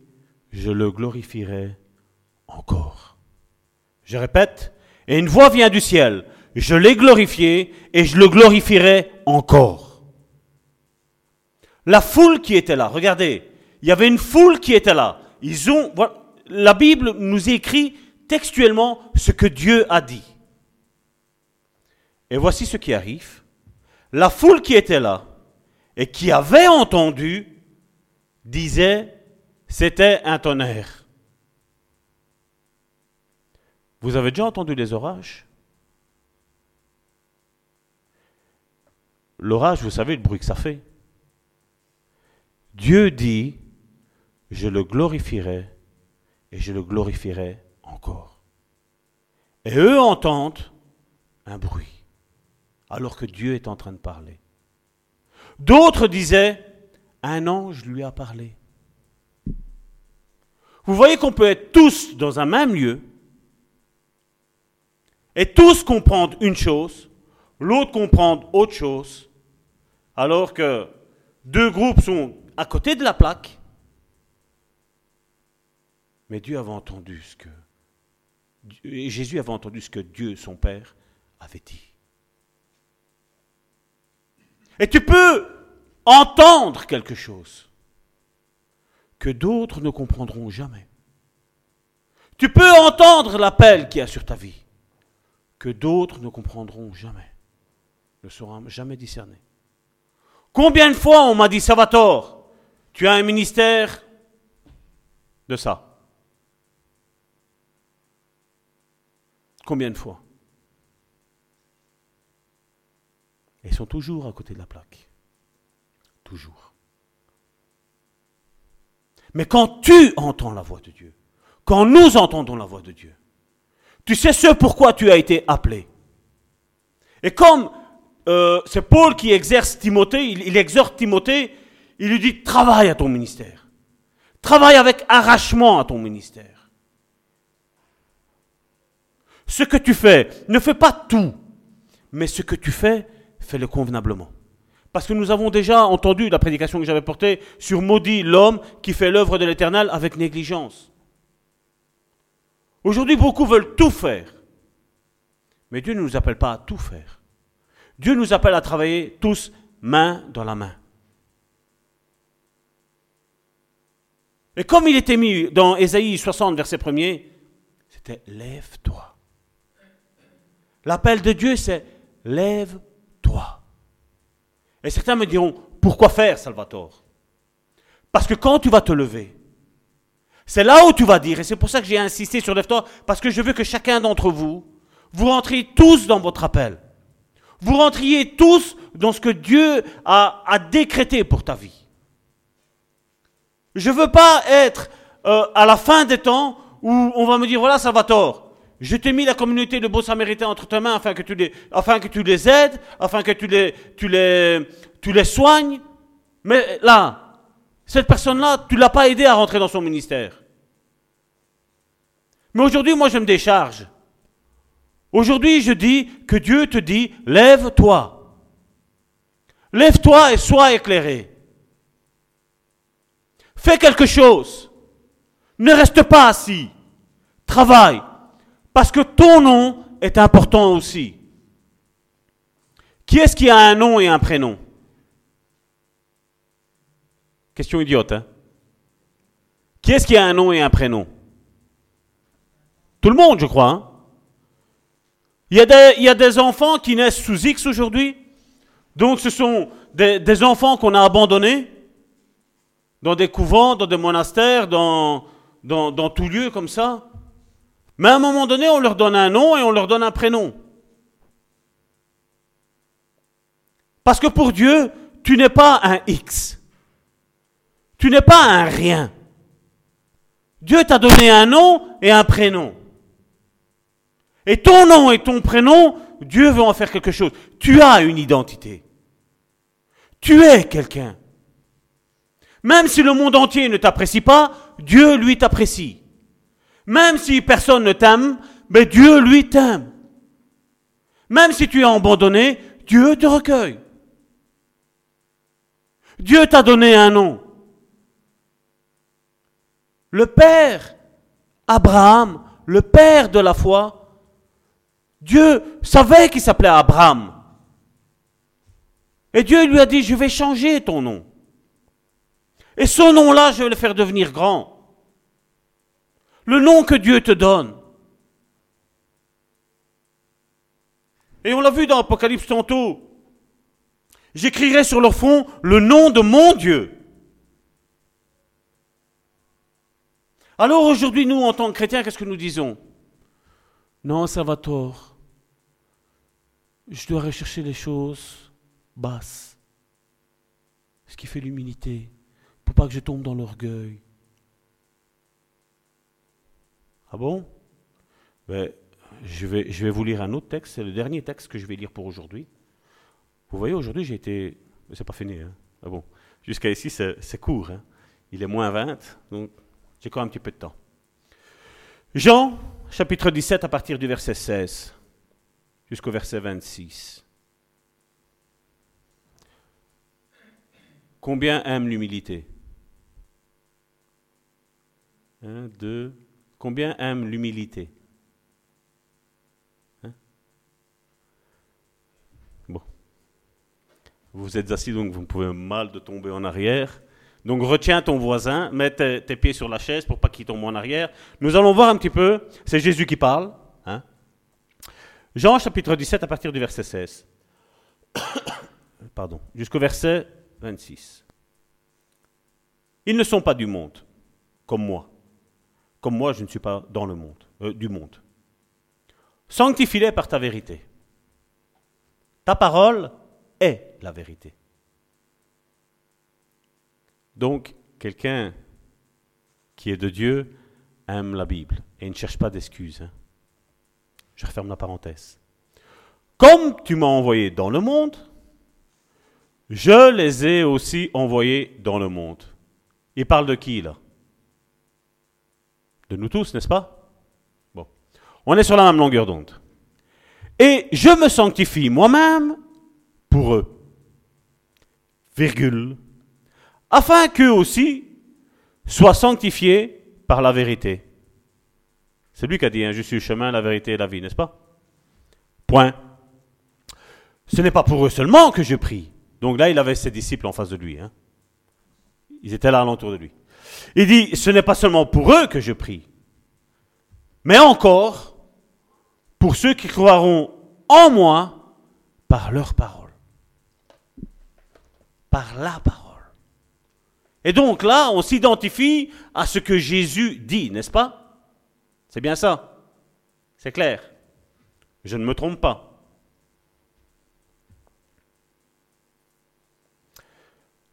je le glorifierai encore. Je répète, et une voix vient du ciel. Je l'ai glorifié et je le glorifierai encore. La foule qui était là, regardez, il y avait une foule qui était là. La Bible nous écrit textuellement ce que Dieu a dit. Et voici ce qui arrive. La foule qui était là et qui avait entendu disait, c'était un tonnerre. Vous avez déjà entendu des orages? L'orage, vous savez le bruit que ça fait. Dieu dit, je le glorifierai et je le glorifierai encore. Et eux entendent un bruit, alors que Dieu est en train de parler. D'autres disaient, un ange lui a parlé. Vous voyez qu'on peut être tous dans un même lieu et tous comprendre une chose, l'autre comprendre autre chose, alors que deux groupes sont à côté de la plaque, mais Dieu avait entendu ce que Jésus avait entendu ce que Dieu, son Père, avait dit. Et tu peux entendre quelque chose que d'autres ne comprendront jamais. Tu peux entendre l'appel qu'il y a sur ta vie que d'autres ne comprendront jamais, ne seront jamais discernés. Combien de fois on m'a dit, Salvatore, tu as un ministère de ça? Combien de fois ils sont toujours à côté de la plaque. Toujours. Mais quand tu entends la voix de Dieu, quand nous entendons la voix de Dieu, tu sais ce pourquoi tu as été appelé. Et comme euh, c'est Paul qui exerce Timothée, il, il exhorte Timothée, il lui dit travaille à ton ministère. Travaille avec arrachement à ton ministère ce que tu fais, ne fais pas tout, mais ce que tu fais, fais-le convenablement. Parce que nous avons déjà entendu la prédication que j'avais portée sur maudit l'homme qui fait l'œuvre de l'Éternel avec négligence. Aujourd'hui, beaucoup veulent tout faire. Mais Dieu ne nous appelle pas à tout faire. Dieu nous appelle à travailler tous main dans la main. Et comme il était mis dans Ésaïe 60, verset 1er, c'était lève-toi. L'appel de Dieu, c'est lève-toi. Et certains me diront, pourquoi faire, Salvatore? Parce que quand tu vas te lever, c'est là où tu vas dire, et c'est pour ça que j'ai insisté sur lève-toi, parce que je veux que chacun d'entre vous, vous rentriez tous dans votre appel. Vous rentriez tous dans ce que Dieu a, décrété pour ta vie. Je ne veux pas être euh, à la fin des temps où on va me dire, voilà Salvatore, je t'ai mis la communauté de beaux samaritains entre tes mains afin que tu les, afin que tu les aides, afin que tu les, soignes. Mais là, cette personne-là, tu ne l'as pas aidé à rentrer dans son ministère. Mais aujourd'hui, moi, je me décharge. Aujourd'hui, je dis que Dieu te dit, lève-toi. Lève-toi et sois éclairé. Fais quelque chose. Ne reste pas assis. Travaille. Parce que ton nom est important aussi. Qui est-ce qui a un nom et un prénom? Question idiote, hein? Qui est-ce qui a un nom et un prénom? Tout le monde, je crois. Hein? Il, y a des, enfants qui naissent sous X aujourd'hui. Donc ce sont des, des enfants qu'on a abandonnés dans des couvents, dans des monastères, dans, dans, dans tout lieu comme ça. Mais à un moment donné, on leur donne un nom et on leur donne un prénom. Parce que pour Dieu, tu n'es pas un X. Tu n'es pas un rien. Dieu t'a donné un nom et un prénom. Et ton nom et ton prénom, Dieu veut en faire quelque chose. Tu as une identité. Tu es quelqu'un. Même si le monde entier ne t'apprécie pas, Dieu lui t'apprécie. Même si personne ne t'aime, mais Dieu lui t'aime. Même si tu es abandonné, Dieu te recueille. Dieu t'a donné un nom. Le Père, Abraham, le Père de la foi, Dieu savait qu'il s'appelait Abraham. Et Dieu lui a dit, je vais changer ton nom. Et ce nom-là, je vais le faire devenir grand. Le nom que Dieu te donne. Et on l'a vu dans Apocalypse tantôt. J'écrirai sur leur front le nom de mon Dieu. Alors aujourd'hui, nous, en tant que chrétiens, qu'est-ce que nous disons? Non, ça va tort. Je dois rechercher les choses basses. Ce qui fait l'humilité. Pour pas que je tombe dans l'orgueil. Ah bon? Ben, je, vais, vous lire un autre texte. C'est le dernier texte que je vais lire pour aujourd'hui. Vous voyez, aujourd'hui, j'ai été. C'est pas fini. Hein ah bon Jusqu'à ici, c'est court. Hein Il est moins 20. Donc, j'ai encore un petit peu de temps. Jean, chapitre 17, à partir du verset 16 jusqu'au verset 26. Combien aime l'humilité? Un, deux. Combien aime l'humilité? Hein? Bon. Vous êtes assis, donc vous pouvez mal de tomber en arrière. Donc retiens ton voisin, mets tes, pieds sur la chaise pour pas qu'il tombe en arrière. Nous allons voir un petit peu, c'est Jésus qui parle. Hein. Jean chapitre 17 à partir du verset 16. [coughs] Pardon, jusqu'au verset 26. Ils ne sont pas du monde, comme moi. Comme moi, je ne suis pas dans le monde, euh, du monde. Sanctifie-les par ta vérité. Ta parole est la vérité. Donc, quelqu'un qui est de Dieu aime la Bible et ne cherche pas d'excuses. Hein. Je referme la parenthèse. Comme tu m'as envoyé dans le monde, je les ai aussi envoyés dans le monde. Il parle de qui là? De nous tous, n'est-ce pas? Bon. On est sur la même longueur d'onde. Et je me sanctifie moi-même pour eux. Virgule afin qu'eux aussi soient sanctifiés par la vérité. C'est lui qui a dit, hein, je suis le chemin, la vérité et la vie, n'est-ce pas? Point. Ce n'est pas pour eux seulement que je prie. Donc là, il avait ses disciples en face de lui. Hein. Ils étaient là alentour de lui. Il dit, ce n'est pas seulement pour eux que je prie, mais encore pour ceux qui croiront en moi par leur parole. Par la parole. Et donc là, on s'identifie à ce que Jésus dit, n'est-ce pas? C'est bien ça. C'est clair. Je ne me trompe pas.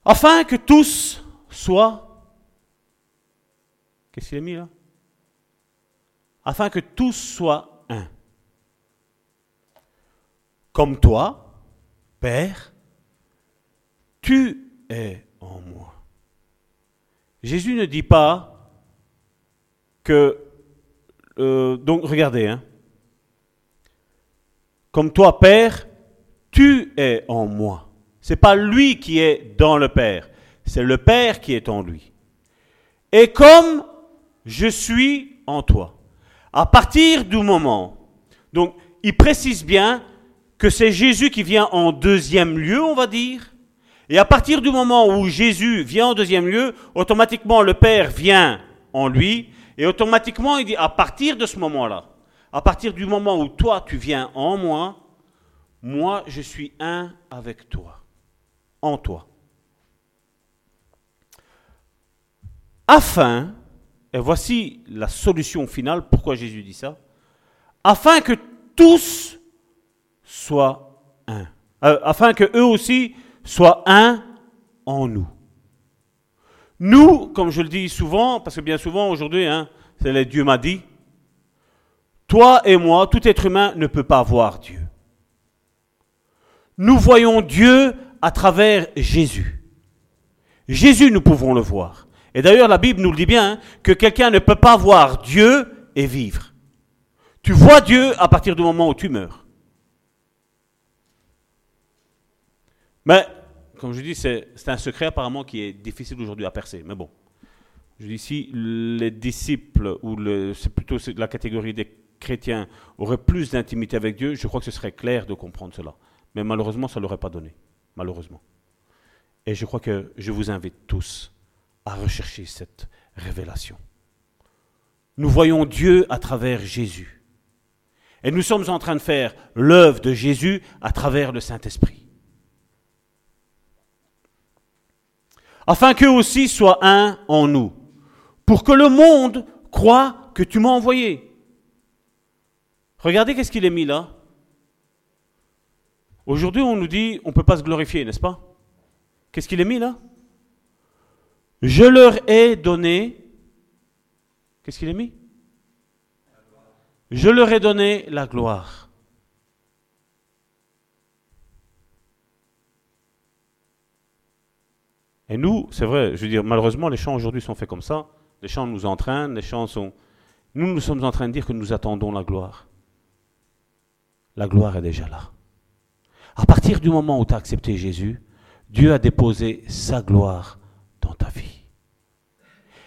Afin que tous soient... Qu'est-ce qu'il a mis là? Afin que tous soient un. Comme toi, Père, tu es en moi. Jésus ne dit pas que... Euh, donc regardez, hein. comme toi Père, tu es en moi. C'est pas lui qui est dans le Père, c'est le Père qui est en lui. Et comme je suis en toi. À partir du moment, donc il précise bien que c'est Jésus qui vient en deuxième lieu, on va dire, et à partir du moment où Jésus vient en deuxième lieu, automatiquement le Père vient en lui, et automatiquement il dit, à partir de ce moment-là, à partir du moment où toi tu viens en moi, moi je suis un avec toi, en toi. Afin, et voici la solution finale, pourquoi Jésus dit ça, afin que tous soient un. euh, afin que eux aussi soient un en nous. Nous, comme je le dis souvent, parce que bien souvent aujourd'hui, hein, Dieu m'a dit, toi et moi, tout être humain ne peut pas voir Dieu. Nous voyons Dieu à travers Jésus. Jésus, nous pouvons le voir. Et d'ailleurs, la Bible nous le dit bien, hein, que quelqu'un ne peut pas voir Dieu et vivre. Tu vois Dieu à partir du moment où tu meurs. Mais, comme je dis, c'est un secret apparemment qui est difficile aujourd'hui à percer. Mais bon, je dis si les disciples, ou c'est plutôt la catégorie des chrétiens, auraient plus d'intimité avec Dieu, je crois que ce serait clair de comprendre cela. Mais malheureusement, ça ne l'aurait pas donné. Malheureusement. Et je crois que je vous invite tous à rechercher cette révélation. Nous voyons Dieu à travers Jésus. Et nous sommes en train de faire l'œuvre de Jésus à travers le Saint-Esprit. Afin qu'eux aussi soient un en nous, pour que le monde croit que tu m'as envoyé. Regardez qu'est-ce qu'il est mis là. Aujourd'hui, on nous dit, on ne peut pas se glorifier, n'est-ce pas? Qu'est-ce qu'il est mis là? Je leur ai donné. Qu'est-ce qu'il est mis? Je leur ai donné la gloire. Et nous, c'est vrai, je veux dire, malheureusement, les chants aujourd'hui sont faits comme ça. Les chants nous entraînent, les chants sont. Nous, nous sommes en train de dire que nous attendons la gloire. La gloire est déjà là. À partir du moment où tu as accepté Jésus, Dieu a déposé sa gloire dans ta vie.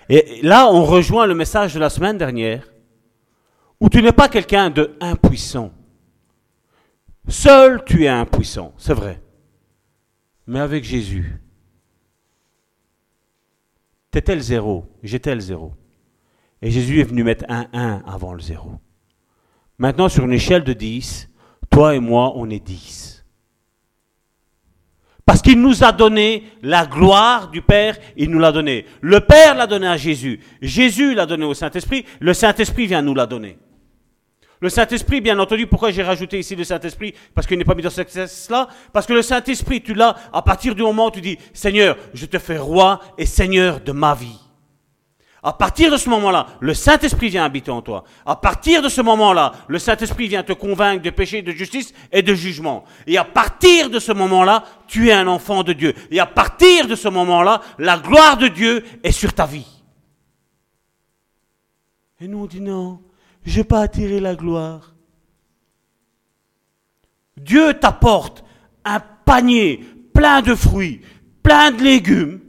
Et là, on rejoint le message de la semaine dernière, où tu n'es pas quelqu'un de impuissant. Seul, tu es impuissant, c'est vrai. Mais avec Jésus, t'étais le zéro, j'étais le zéro. Et Jésus est venu mettre un 1 avant le zéro. Maintenant, sur une échelle de 10, toi et moi, on est 10. Parce qu'il nous a donné la gloire du Père, il nous l'a donné. Le Père l'a donné à Jésus. Jésus l'a donné au Saint-Esprit. Le Saint-Esprit vient nous la donner. Le Saint-Esprit, bien entendu, pourquoi j'ai rajouté ici le Saint-Esprit? Parce qu'il n'est pas mis dans ce texte-là. Parce que le Saint-Esprit, tu l'as à partir du moment où tu dis, Seigneur, je te fais roi et Seigneur de ma vie. À partir de ce moment-là, le Saint-Esprit vient habiter en toi. À partir de ce moment-là, le Saint-Esprit vient te convaincre de péché, de justice et de jugement. Et à partir de ce moment-là, tu es un enfant de Dieu. Et à partir de ce moment-là, la gloire de Dieu est sur ta vie. Et nous on dit non, je n'ai pas attiré la gloire. Dieu t'apporte un panier plein de fruits, plein de légumes,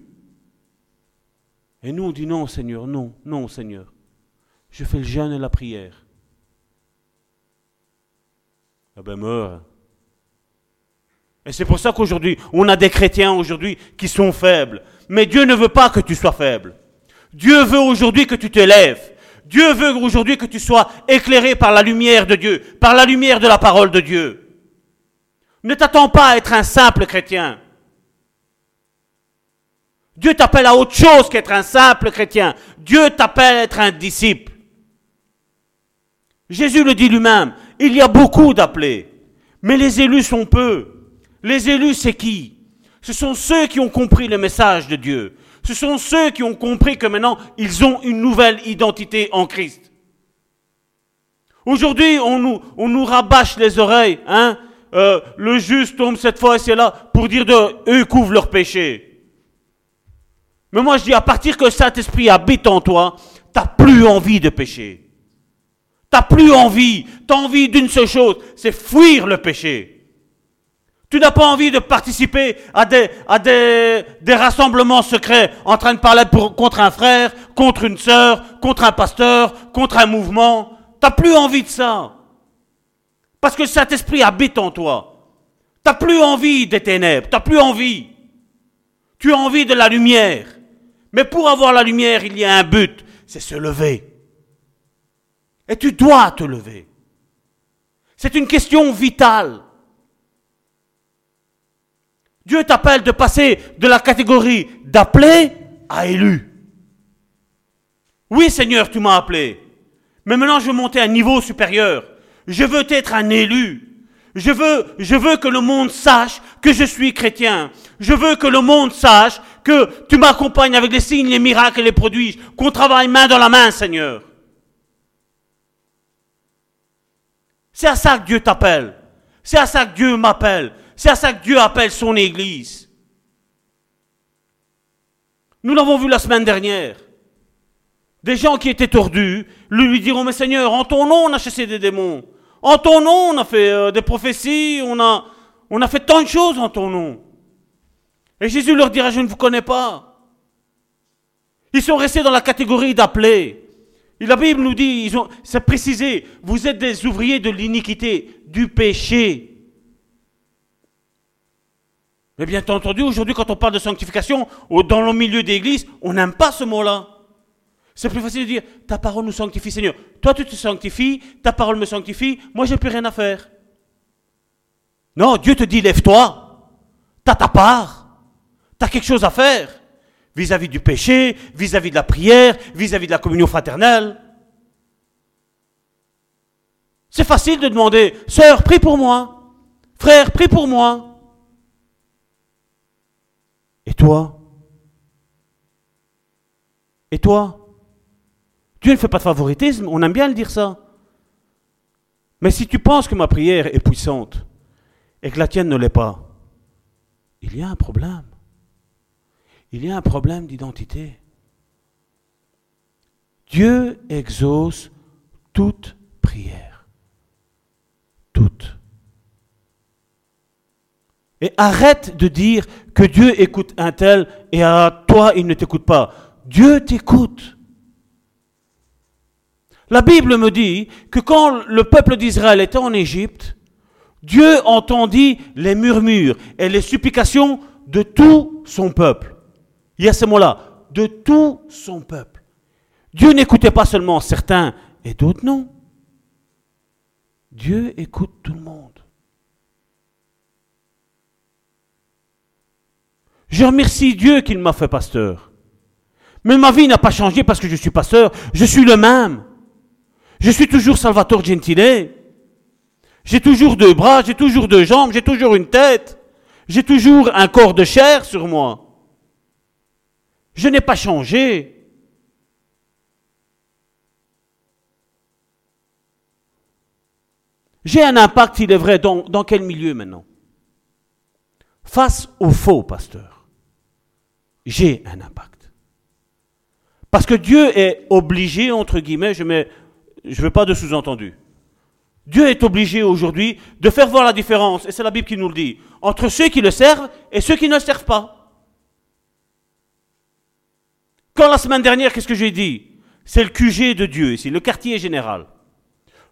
et nous, on dit non, Seigneur, non, non, Seigneur. Je fais le jeûne et la prière. Ah ben, meurs. Et c'est pour ça qu'aujourd'hui, on a des chrétiens aujourd'hui qui sont faibles. Mais Dieu ne veut pas que tu sois faible. Dieu veut aujourd'hui que tu te lèves. Dieu veut aujourd'hui que tu sois éclairé par la lumière de Dieu, par la lumière de la parole de Dieu. Ne t'attends pas à être un simple chrétien. Dieu t'appelle à autre chose qu'être un simple chrétien. Dieu t'appelle à être un disciple. Jésus le dit lui-même, il y a beaucoup d'appelés, mais les élus sont peu. Les élus, c'est qui? Ce sont ceux qui ont compris le message de Dieu. Ce sont ceux qui ont compris que maintenant, ils ont une nouvelle identité en Christ. Aujourd'hui, on nous, rabâche les oreilles, hein euh, le juste tombe cette fois et c'est là pour dire de eux couvrent leurs péchés. Mais moi je dis, à partir que Saint-Esprit habite en toi, tu n'as plus envie de pécher. Tu n'as plus envie. Tu as envie d'une seule chose, c'est fuir le péché. Tu n'as pas envie de participer à des, à des, des rassemblements secrets en train de parler contre un frère, contre une sœur, contre un pasteur, contre un mouvement. Tu n'as plus envie de ça. Parce que Saint-Esprit habite en toi. Tu n'as plus envie des ténèbres. Tu n'as plus envie. Tu as envie de la lumière. Mais pour avoir la lumière, il y a un but, c'est se lever. Et tu dois te lever. C'est une question vitale. Dieu t'appelle de passer de la catégorie d'appelé à élu. Oui Seigneur, tu m'as appelé. Mais maintenant je veux monter à un niveau supérieur. Je veux être un élu. Je veux, je veux que le monde sache que je suis chrétien. Je veux que le monde sache que tu m'accompagnes avec les signes, les miracles et les produits, qu'on travaille main dans la main, Seigneur. C'est à ça que Dieu t'appelle. C'est à ça que Dieu m'appelle. C'est à ça que Dieu appelle son Église. Nous l'avons vu la semaine dernière. Des gens qui étaient tordus lui, diront, mais Seigneur, en ton nom on a chassé des démons. En ton nom on a fait euh, des prophéties, on a, on a fait tant de choses en ton nom. Et Jésus leur dira, je ne vous connais pas. Ils sont restés dans la catégorie d'appelés. La Bible nous dit, c'est précisé, vous êtes des ouvriers de l'iniquité, du péché. Mais bien entendu, aujourd'hui, quand on parle de sanctification, dans le milieu d'église, on n'aime pas ce mot-là. C'est plus facile de dire, ta parole nous sanctifie, Seigneur. Toi, tu te sanctifies, ta parole me sanctifie, moi, j'ai plus rien à faire. Non, Dieu te dit, lève-toi. T'as ta part. T'as quelque chose à faire. Vis-à-vis du péché, vis-à-vis de la prière, vis-à-vis de la communion fraternelle. C'est facile de demander, sœur, prie pour moi. Frère, prie pour moi. Et toi? Et toi? Dieu ne fait pas de favoritisme, on aime bien le dire ça. Mais si tu penses que ma prière est puissante et que la tienne ne l'est pas, il y a un problème. Il y a un problème d'identité. Dieu exauce toute prière. Toute. Et arrête de dire que Dieu écoute un tel et à toi il ne t'écoute pas. Dieu t'écoute. La Bible me dit que quand le peuple d'Israël était en Égypte, Dieu entendit les murmures et les supplications de tout son peuple. Il y a ce mot-là, de tout son peuple. Dieu n'écoutait pas seulement certains et d'autres non. Dieu écoute tout le monde. Je remercie Dieu qu'il m'a fait pasteur. Mais ma vie n'a pas changé parce que je suis pasteur. Je suis le même. Je suis toujours Salvatore Gentile. J'ai toujours deux bras, j'ai toujours deux jambes, j'ai toujours une tête. J'ai toujours un corps de chair sur moi. Je n'ai pas changé. J'ai un impact, il est vrai, dans, quel milieu maintenant? Face aux faux pasteurs, j'ai un impact. Parce que Dieu est obligé, entre guillemets, je mets je ne veux pas de sous-entendu. Dieu est obligé aujourd'hui de faire voir la différence, et c'est la Bible qui nous le dit, entre ceux qui le servent et ceux qui ne le servent pas. Quand la semaine dernière, qu'est-ce que j'ai dit? C'est le QG de Dieu ici, le quartier général.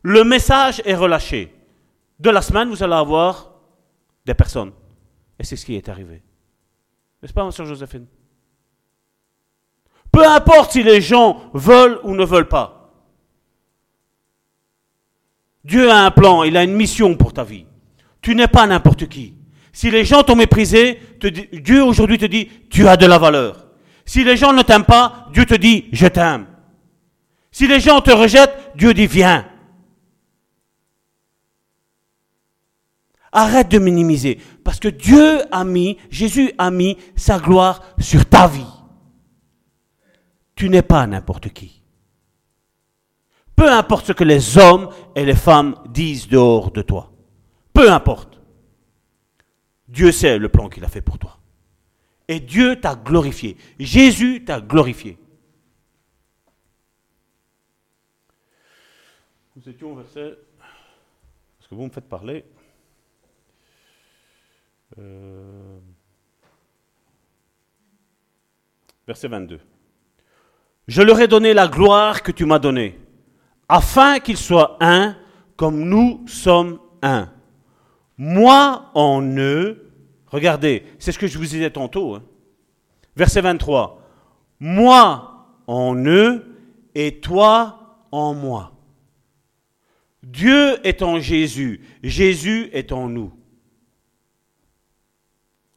Le message est relâché. De la semaine, vous allez avoir des personnes. Et c'est ce qui est arrivé. N'est-ce pas, ma soeur Joséphine? Peu importe si les gens veulent ou ne veulent pas. Dieu a un plan, il a une mission pour ta vie. Tu n'es pas n'importe qui. Si les gens t'ont méprisé, Dieu aujourd'hui te dit, tu as de la valeur. Si les gens ne t'aiment pas, Dieu te dit, je t'aime. Si les gens te rejettent, Dieu dit, viens. Arrête de minimiser. Parce que Dieu a mis, Jésus a mis sa gloire sur ta vie. Tu n'es pas n'importe qui. Peu importe ce que les hommes et les femmes disent dehors de toi. Peu importe. Dieu sait le plan qu'il a fait pour toi. Et Dieu t'a glorifié. Jésus t'a glorifié. Nous étions au verset. Parce que vous me faites parler? Euh, verset 22. Je leur ai donné la gloire que tu m'as donnée afin qu'ils soient un comme nous sommes un. Moi en eux, regardez, c'est ce que je vous disais tantôt, hein. verset 23, moi en eux et toi en moi. Dieu est en Jésus, Jésus est en nous.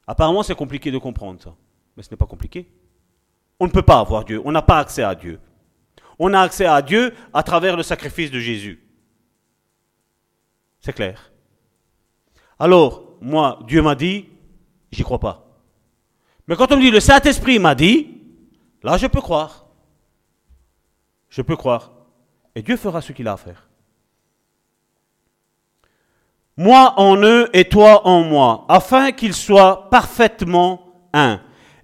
Apparemment, c'est compliqué de comprendre ça, mais ce n'est pas compliqué. On ne peut pas avoir Dieu, on n'a pas accès à Dieu on a accès à Dieu à travers le sacrifice de Jésus. C'est clair. Alors, moi, Dieu m'a dit, j'y crois pas. Mais quand on me dit le Saint-Esprit m'a dit, là je peux croire. Je peux croire. Et Dieu fera ce qu'il a à faire. Moi en eux et toi en moi, afin qu'ils soient parfaitement un,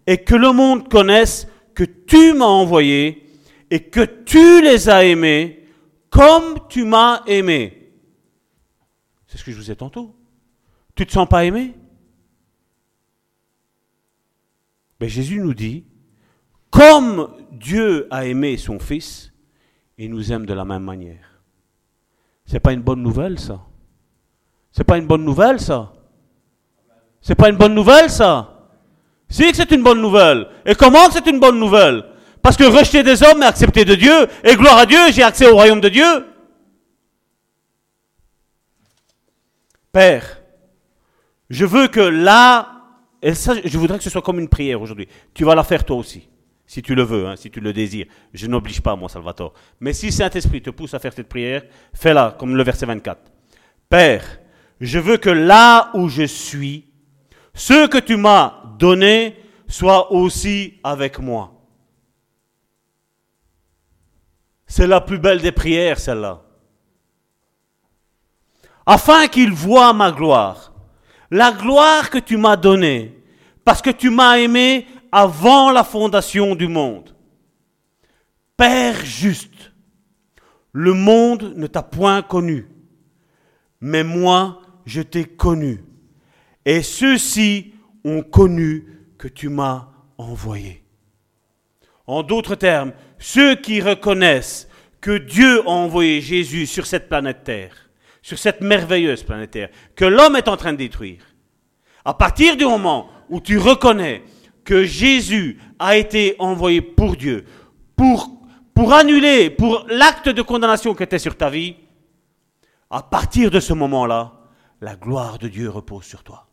et que le monde connaisse que tu m'as envoyé et que tu les as aimés comme tu m'as aimé. C'est ce que je vous ai tantôt. Tu ne te sens pas aimé? Mais Jésus nous dit, comme Dieu a aimé son Fils, il nous aime de la même manière. C'est pas une bonne nouvelle, ça C'est pas une bonne nouvelle, ça C'est pas une bonne nouvelle, ça Si que c'est une bonne nouvelle. Et comment c'est une bonne nouvelle? Parce que rejeter des hommes et accepter de Dieu, et gloire à Dieu, j'ai accès au royaume de Dieu. Père, je veux que là, et ça, je voudrais que ce soit comme une prière aujourd'hui. Tu vas la faire toi aussi, si tu le veux, hein, si tu le désires. Je n'oblige pas, moi, Salvatore. Mais si Saint-Esprit te pousse à faire cette prière, fais-la, comme le verset 24. Père, je veux que là où je suis, ce que tu m'as donné soit aussi avec moi. C'est la plus belle des prières, celle-là. Afin qu'il voie ma gloire la gloire que tu m'as donnée, parce que tu m'as aimé avant la fondation du monde. Père juste, le monde ne t'a point connu, mais moi je t'ai connu, et ceux-ci ont connu que tu m'as envoyé. En d'autres termes, ceux qui reconnaissent que Dieu a envoyé Jésus sur cette planète Terre, sur cette merveilleuse planète Terre que l'homme est en train de détruire, à partir du moment où tu reconnais que Jésus a été envoyé pour Dieu, pour, annuler, pour l'acte de condamnation qui était sur ta vie, à partir de ce moment-là, la gloire de Dieu repose sur toi.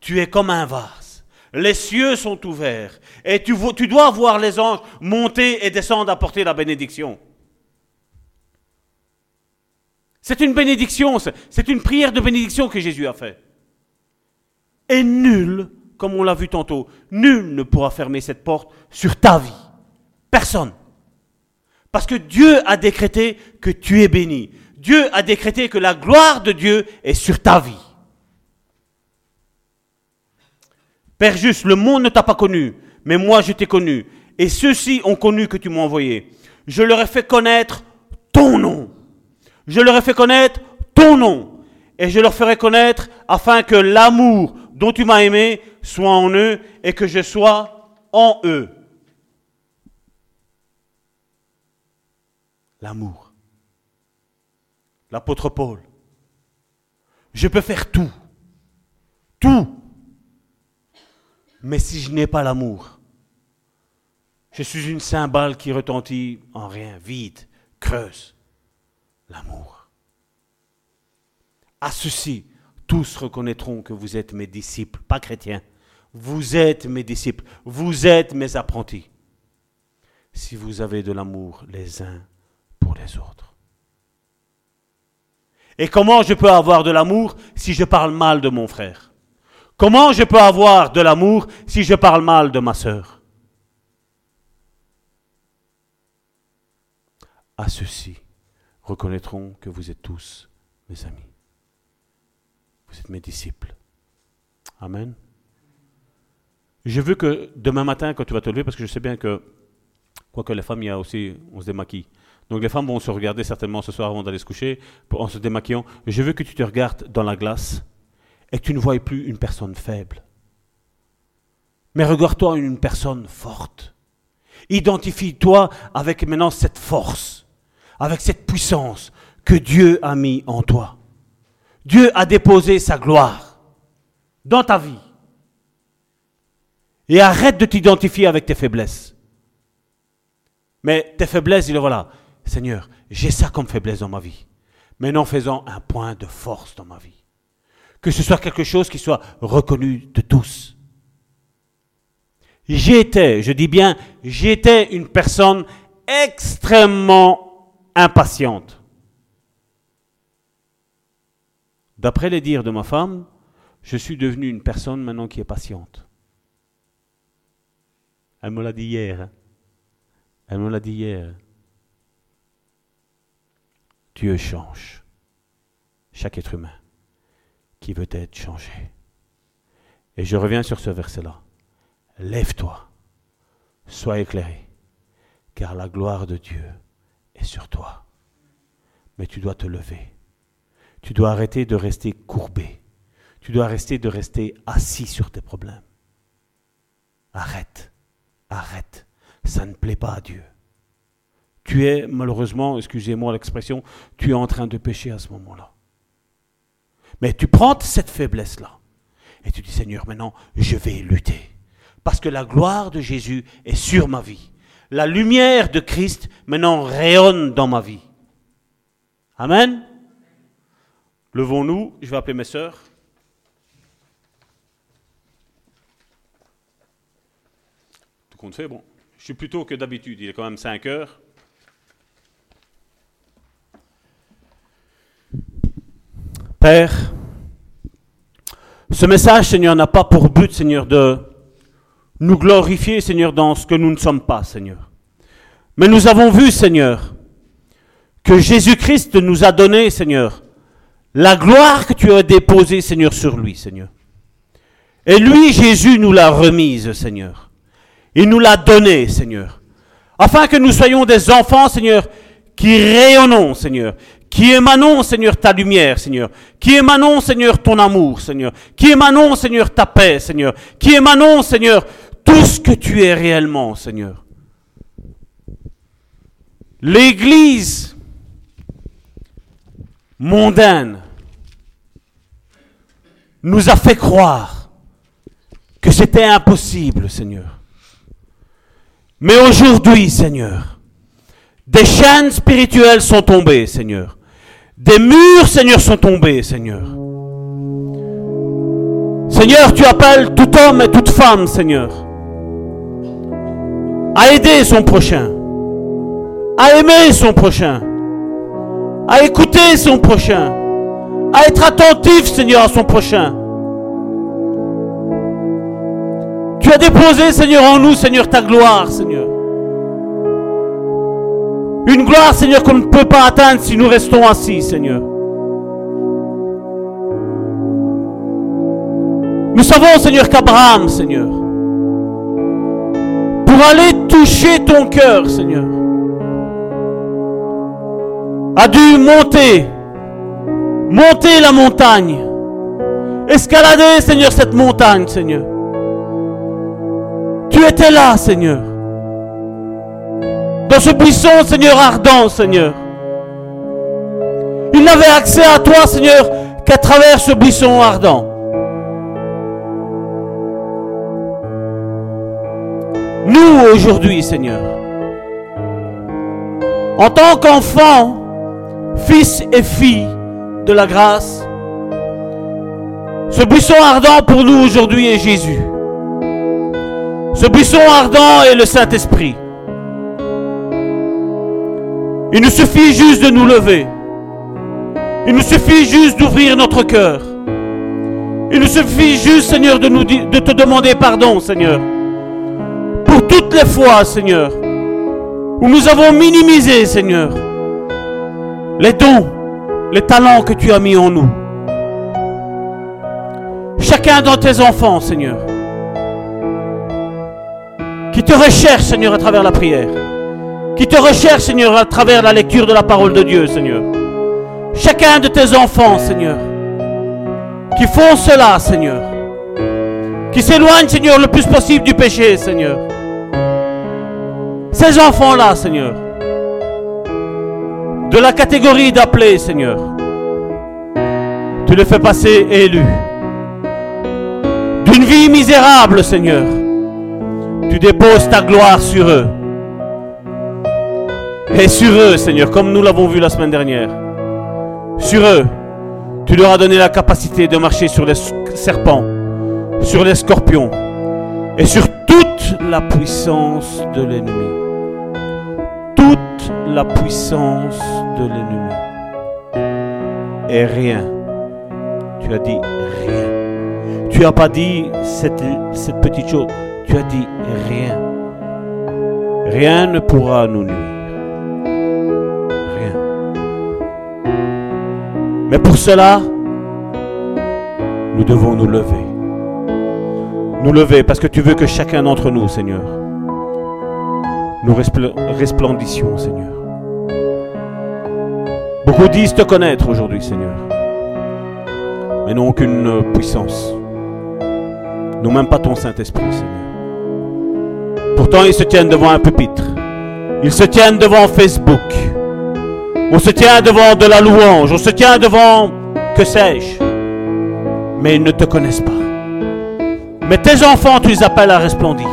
Tu es comme un vase. Les cieux sont ouverts et tu, dois voir les anges monter et descendre apporter la bénédiction. C'est une bénédiction, c'est une prière de bénédiction que Jésus a fait. Et nul, comme on l'a vu tantôt, nul ne pourra fermer cette porte sur ta vie. Personne. Parce que Dieu a décrété que tu es béni. Dieu a décrété que la gloire de Dieu est sur ta vie. Père juste, le monde ne t'a pas connu, mais moi je t'ai connu. Et ceux-ci ont connu que tu m'as envoyé. Je leur ai fait connaître ton nom. Je leur ai fait connaître ton nom. Et je leur ferai connaître afin que l'amour dont tu m'as aimé soit en eux et que je sois en eux. L'amour. L'apôtre Paul. Je peux faire tout. Tout. Mais si je n'ai pas l'amour, je suis une cymbale qui retentit en rien, vide, creuse l'amour. À ceci, tous reconnaîtront que vous êtes mes disciples, pas chrétiens. Vous êtes mes disciples, vous êtes mes apprentis. Si vous avez de l'amour les uns pour les autres. Et comment je peux avoir de l'amour si je parle mal de mon frère? Comment je peux avoir de l'amour si je parle mal de ma sœur? À ceci, reconnaîtront que vous êtes tous mes amis. Vous êtes mes disciples. Amen. Je veux que demain matin, quand tu vas te lever, parce que je sais bien que, quoique les femmes, il y a aussi, on se démaquille. Donc les femmes vont se regarder certainement ce soir avant d'aller se coucher, en se démaquillant. Je veux que tu te regardes dans la glace et que tu ne voies plus une personne faible. Mais regarde-toi une personne forte. Identifie-toi avec maintenant cette force avec cette puissance que Dieu a mis en toi. Dieu a déposé sa gloire dans ta vie. Et arrête de t'identifier avec tes faiblesses. Mais tes faiblesses, il est voilà. Seigneur, j'ai ça comme faiblesse dans ma vie. Mais non faisant un point de force dans ma vie. Que ce soit quelque chose qui soit reconnu de tous. J'étais, je dis bien, j'étais une personne extrêmement impatiente. D'après les dires de ma femme, Je suis devenu une personne maintenant qui est patiente. Elle me l'a dit hier. hein. Elle me l'a dit hier. Dieu change chaque être humain qui veut être changé. Et je reviens sur ce verset-là. Lève-toi, sois éclairé, car la gloire de Dieu est sur toi. Mais tu dois te lever. Tu dois arrêter de rester courbé. Tu dois arrêter de rester assis sur tes problèmes. Arrête, arrête. Ça ne plaît pas à Dieu. Tu es, malheureusement, excusez-moi l'expression, tu es en train de pécher à ce moment-là. Mais tu prends cette faiblesse-là et tu dis, Seigneur, maintenant, je vais lutter. Parce que la gloire de Jésus est sur ma vie. La lumière de Christ, maintenant, rayonne dans ma vie. Amen. Levons-nous, je vais appeler mes sœurs. Tout compte fait, bon. Je suis plus tôt que d'habitude, il est quand même 5 heures. Père, ce message, Seigneur, n'a pas pour but, Seigneur, de nous glorifier, Seigneur, dans ce que nous ne sommes pas, Seigneur. Mais nous avons vu, Seigneur, que Jésus-Christ nous a donné, Seigneur, la gloire que tu as déposée, Seigneur, sur lui, Seigneur. Et lui, Jésus, nous l'a remise, Seigneur. Il nous l'a donnée, Seigneur. Afin que nous soyons des enfants, Seigneur, qui rayonnons, Seigneur, qui émanons, Seigneur, ta lumière, Seigneur, qui émanons, Seigneur, ton amour, Seigneur, qui émanons, Seigneur, ta paix, Seigneur, qui émanons, Seigneur, tout ce que tu es réellement, Seigneur. L'Église mondaine nous a fait croire que c'était impossible, Seigneur. Mais aujourd'hui, Seigneur, des chaînes spirituelles sont tombées, Seigneur. Des murs, Seigneur, sont tombés, Seigneur. Seigneur, tu appelles tout homme et toute femme, Seigneur, à aider son prochain, à aimer son prochain, à écouter son prochain, à être attentif, Seigneur, à son prochain. Tu as déposé, Seigneur, en nous, Seigneur, ta gloire, Seigneur. Une gloire, Seigneur, qu'on ne peut pas atteindre si nous restons assis, Seigneur. Nous savons, Seigneur, qu'Abraham, Seigneur, pour aller toucher ton cœur, Seigneur, a dû monter, monter la montagne, escalader, Seigneur, cette montagne, Seigneur. Tu étais là, Seigneur. Dans ce buisson, Seigneur, ardent, Seigneur. Il n'avait accès à toi, Seigneur, qu'à travers ce buisson ardent. Nous, aujourd'hui, Seigneur, en tant qu'enfants, fils et filles de la grâce, ce buisson ardent pour nous aujourd'hui est Jésus. Ce buisson ardent est le Saint-Esprit. Il nous suffit juste de nous lever. Il nous suffit juste d'ouvrir notre cœur. Il nous suffit juste, Seigneur, de, nous de te demander pardon, Seigneur. Toutes les fois, Seigneur, où nous avons minimisé, Seigneur, les dons, les talents que tu as mis en nous. Chacun de tes enfants, Seigneur, qui te recherche, Seigneur, à travers la prière, qui te recherche, Seigneur, à travers la lecture de la parole de Dieu, Seigneur. Chacun de tes enfants, Seigneur, qui font cela, Seigneur, qui s'éloignent, Seigneur, le plus possible du péché, Seigneur. Ces enfants-là, Seigneur, de la catégorie d'appelés, Seigneur, tu les fais passer élus. D'une vie misérable, Seigneur, tu déposes ta gloire sur eux. Et sur eux, Seigneur, comme nous l'avons vu la semaine dernière, sur eux, tu leur as donné la capacité de marcher sur les serpents, sur les scorpions et sur toute la puissance de l'ennemi. La puissance de l'ennemi. Et rien, tu as dit rien, tu n'as pas dit cette petite chose. Tu as dit rien. Rien ne pourra nous nuire. Rien. Mais pour cela, nous devons nous lever. Nous lever parce que tu veux que chacun d'entre nous, Seigneur, nous respl- resplendissions, Seigneur. Beaucoup disent te connaître aujourd'hui, Seigneur, mais n'ont aucune puissance. N'ont même pas ton Saint-Esprit, Seigneur. Pourtant, ils se tiennent devant un pupitre. Ils se tiennent devant Facebook. On se tient devant de la louange. On se tient devant, que sais-je. Mais ils ne te connaissent pas. Mais tes enfants, tu les appelles à resplendir.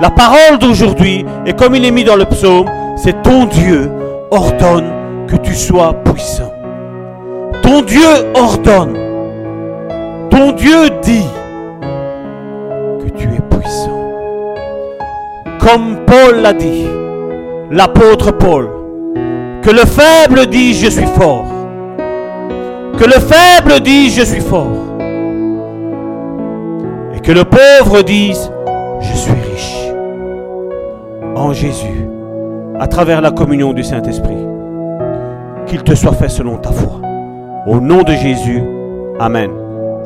La parole d'aujourd'hui, et comme il est mis dans le psaume, c'est ton Dieu ordonne que tu sois puissant. Ton Dieu ordonne. Ton Dieu dit que tu es puissant. Comme Paul l'a dit, l'apôtre Paul, que le faible dit je suis fort. Que le faible dise je suis fort. Et que le pauvre dise je suis. En Jésus, à travers la communion du Saint-Esprit, qu'il te soit fait selon ta foi. Au nom de Jésus, Amen.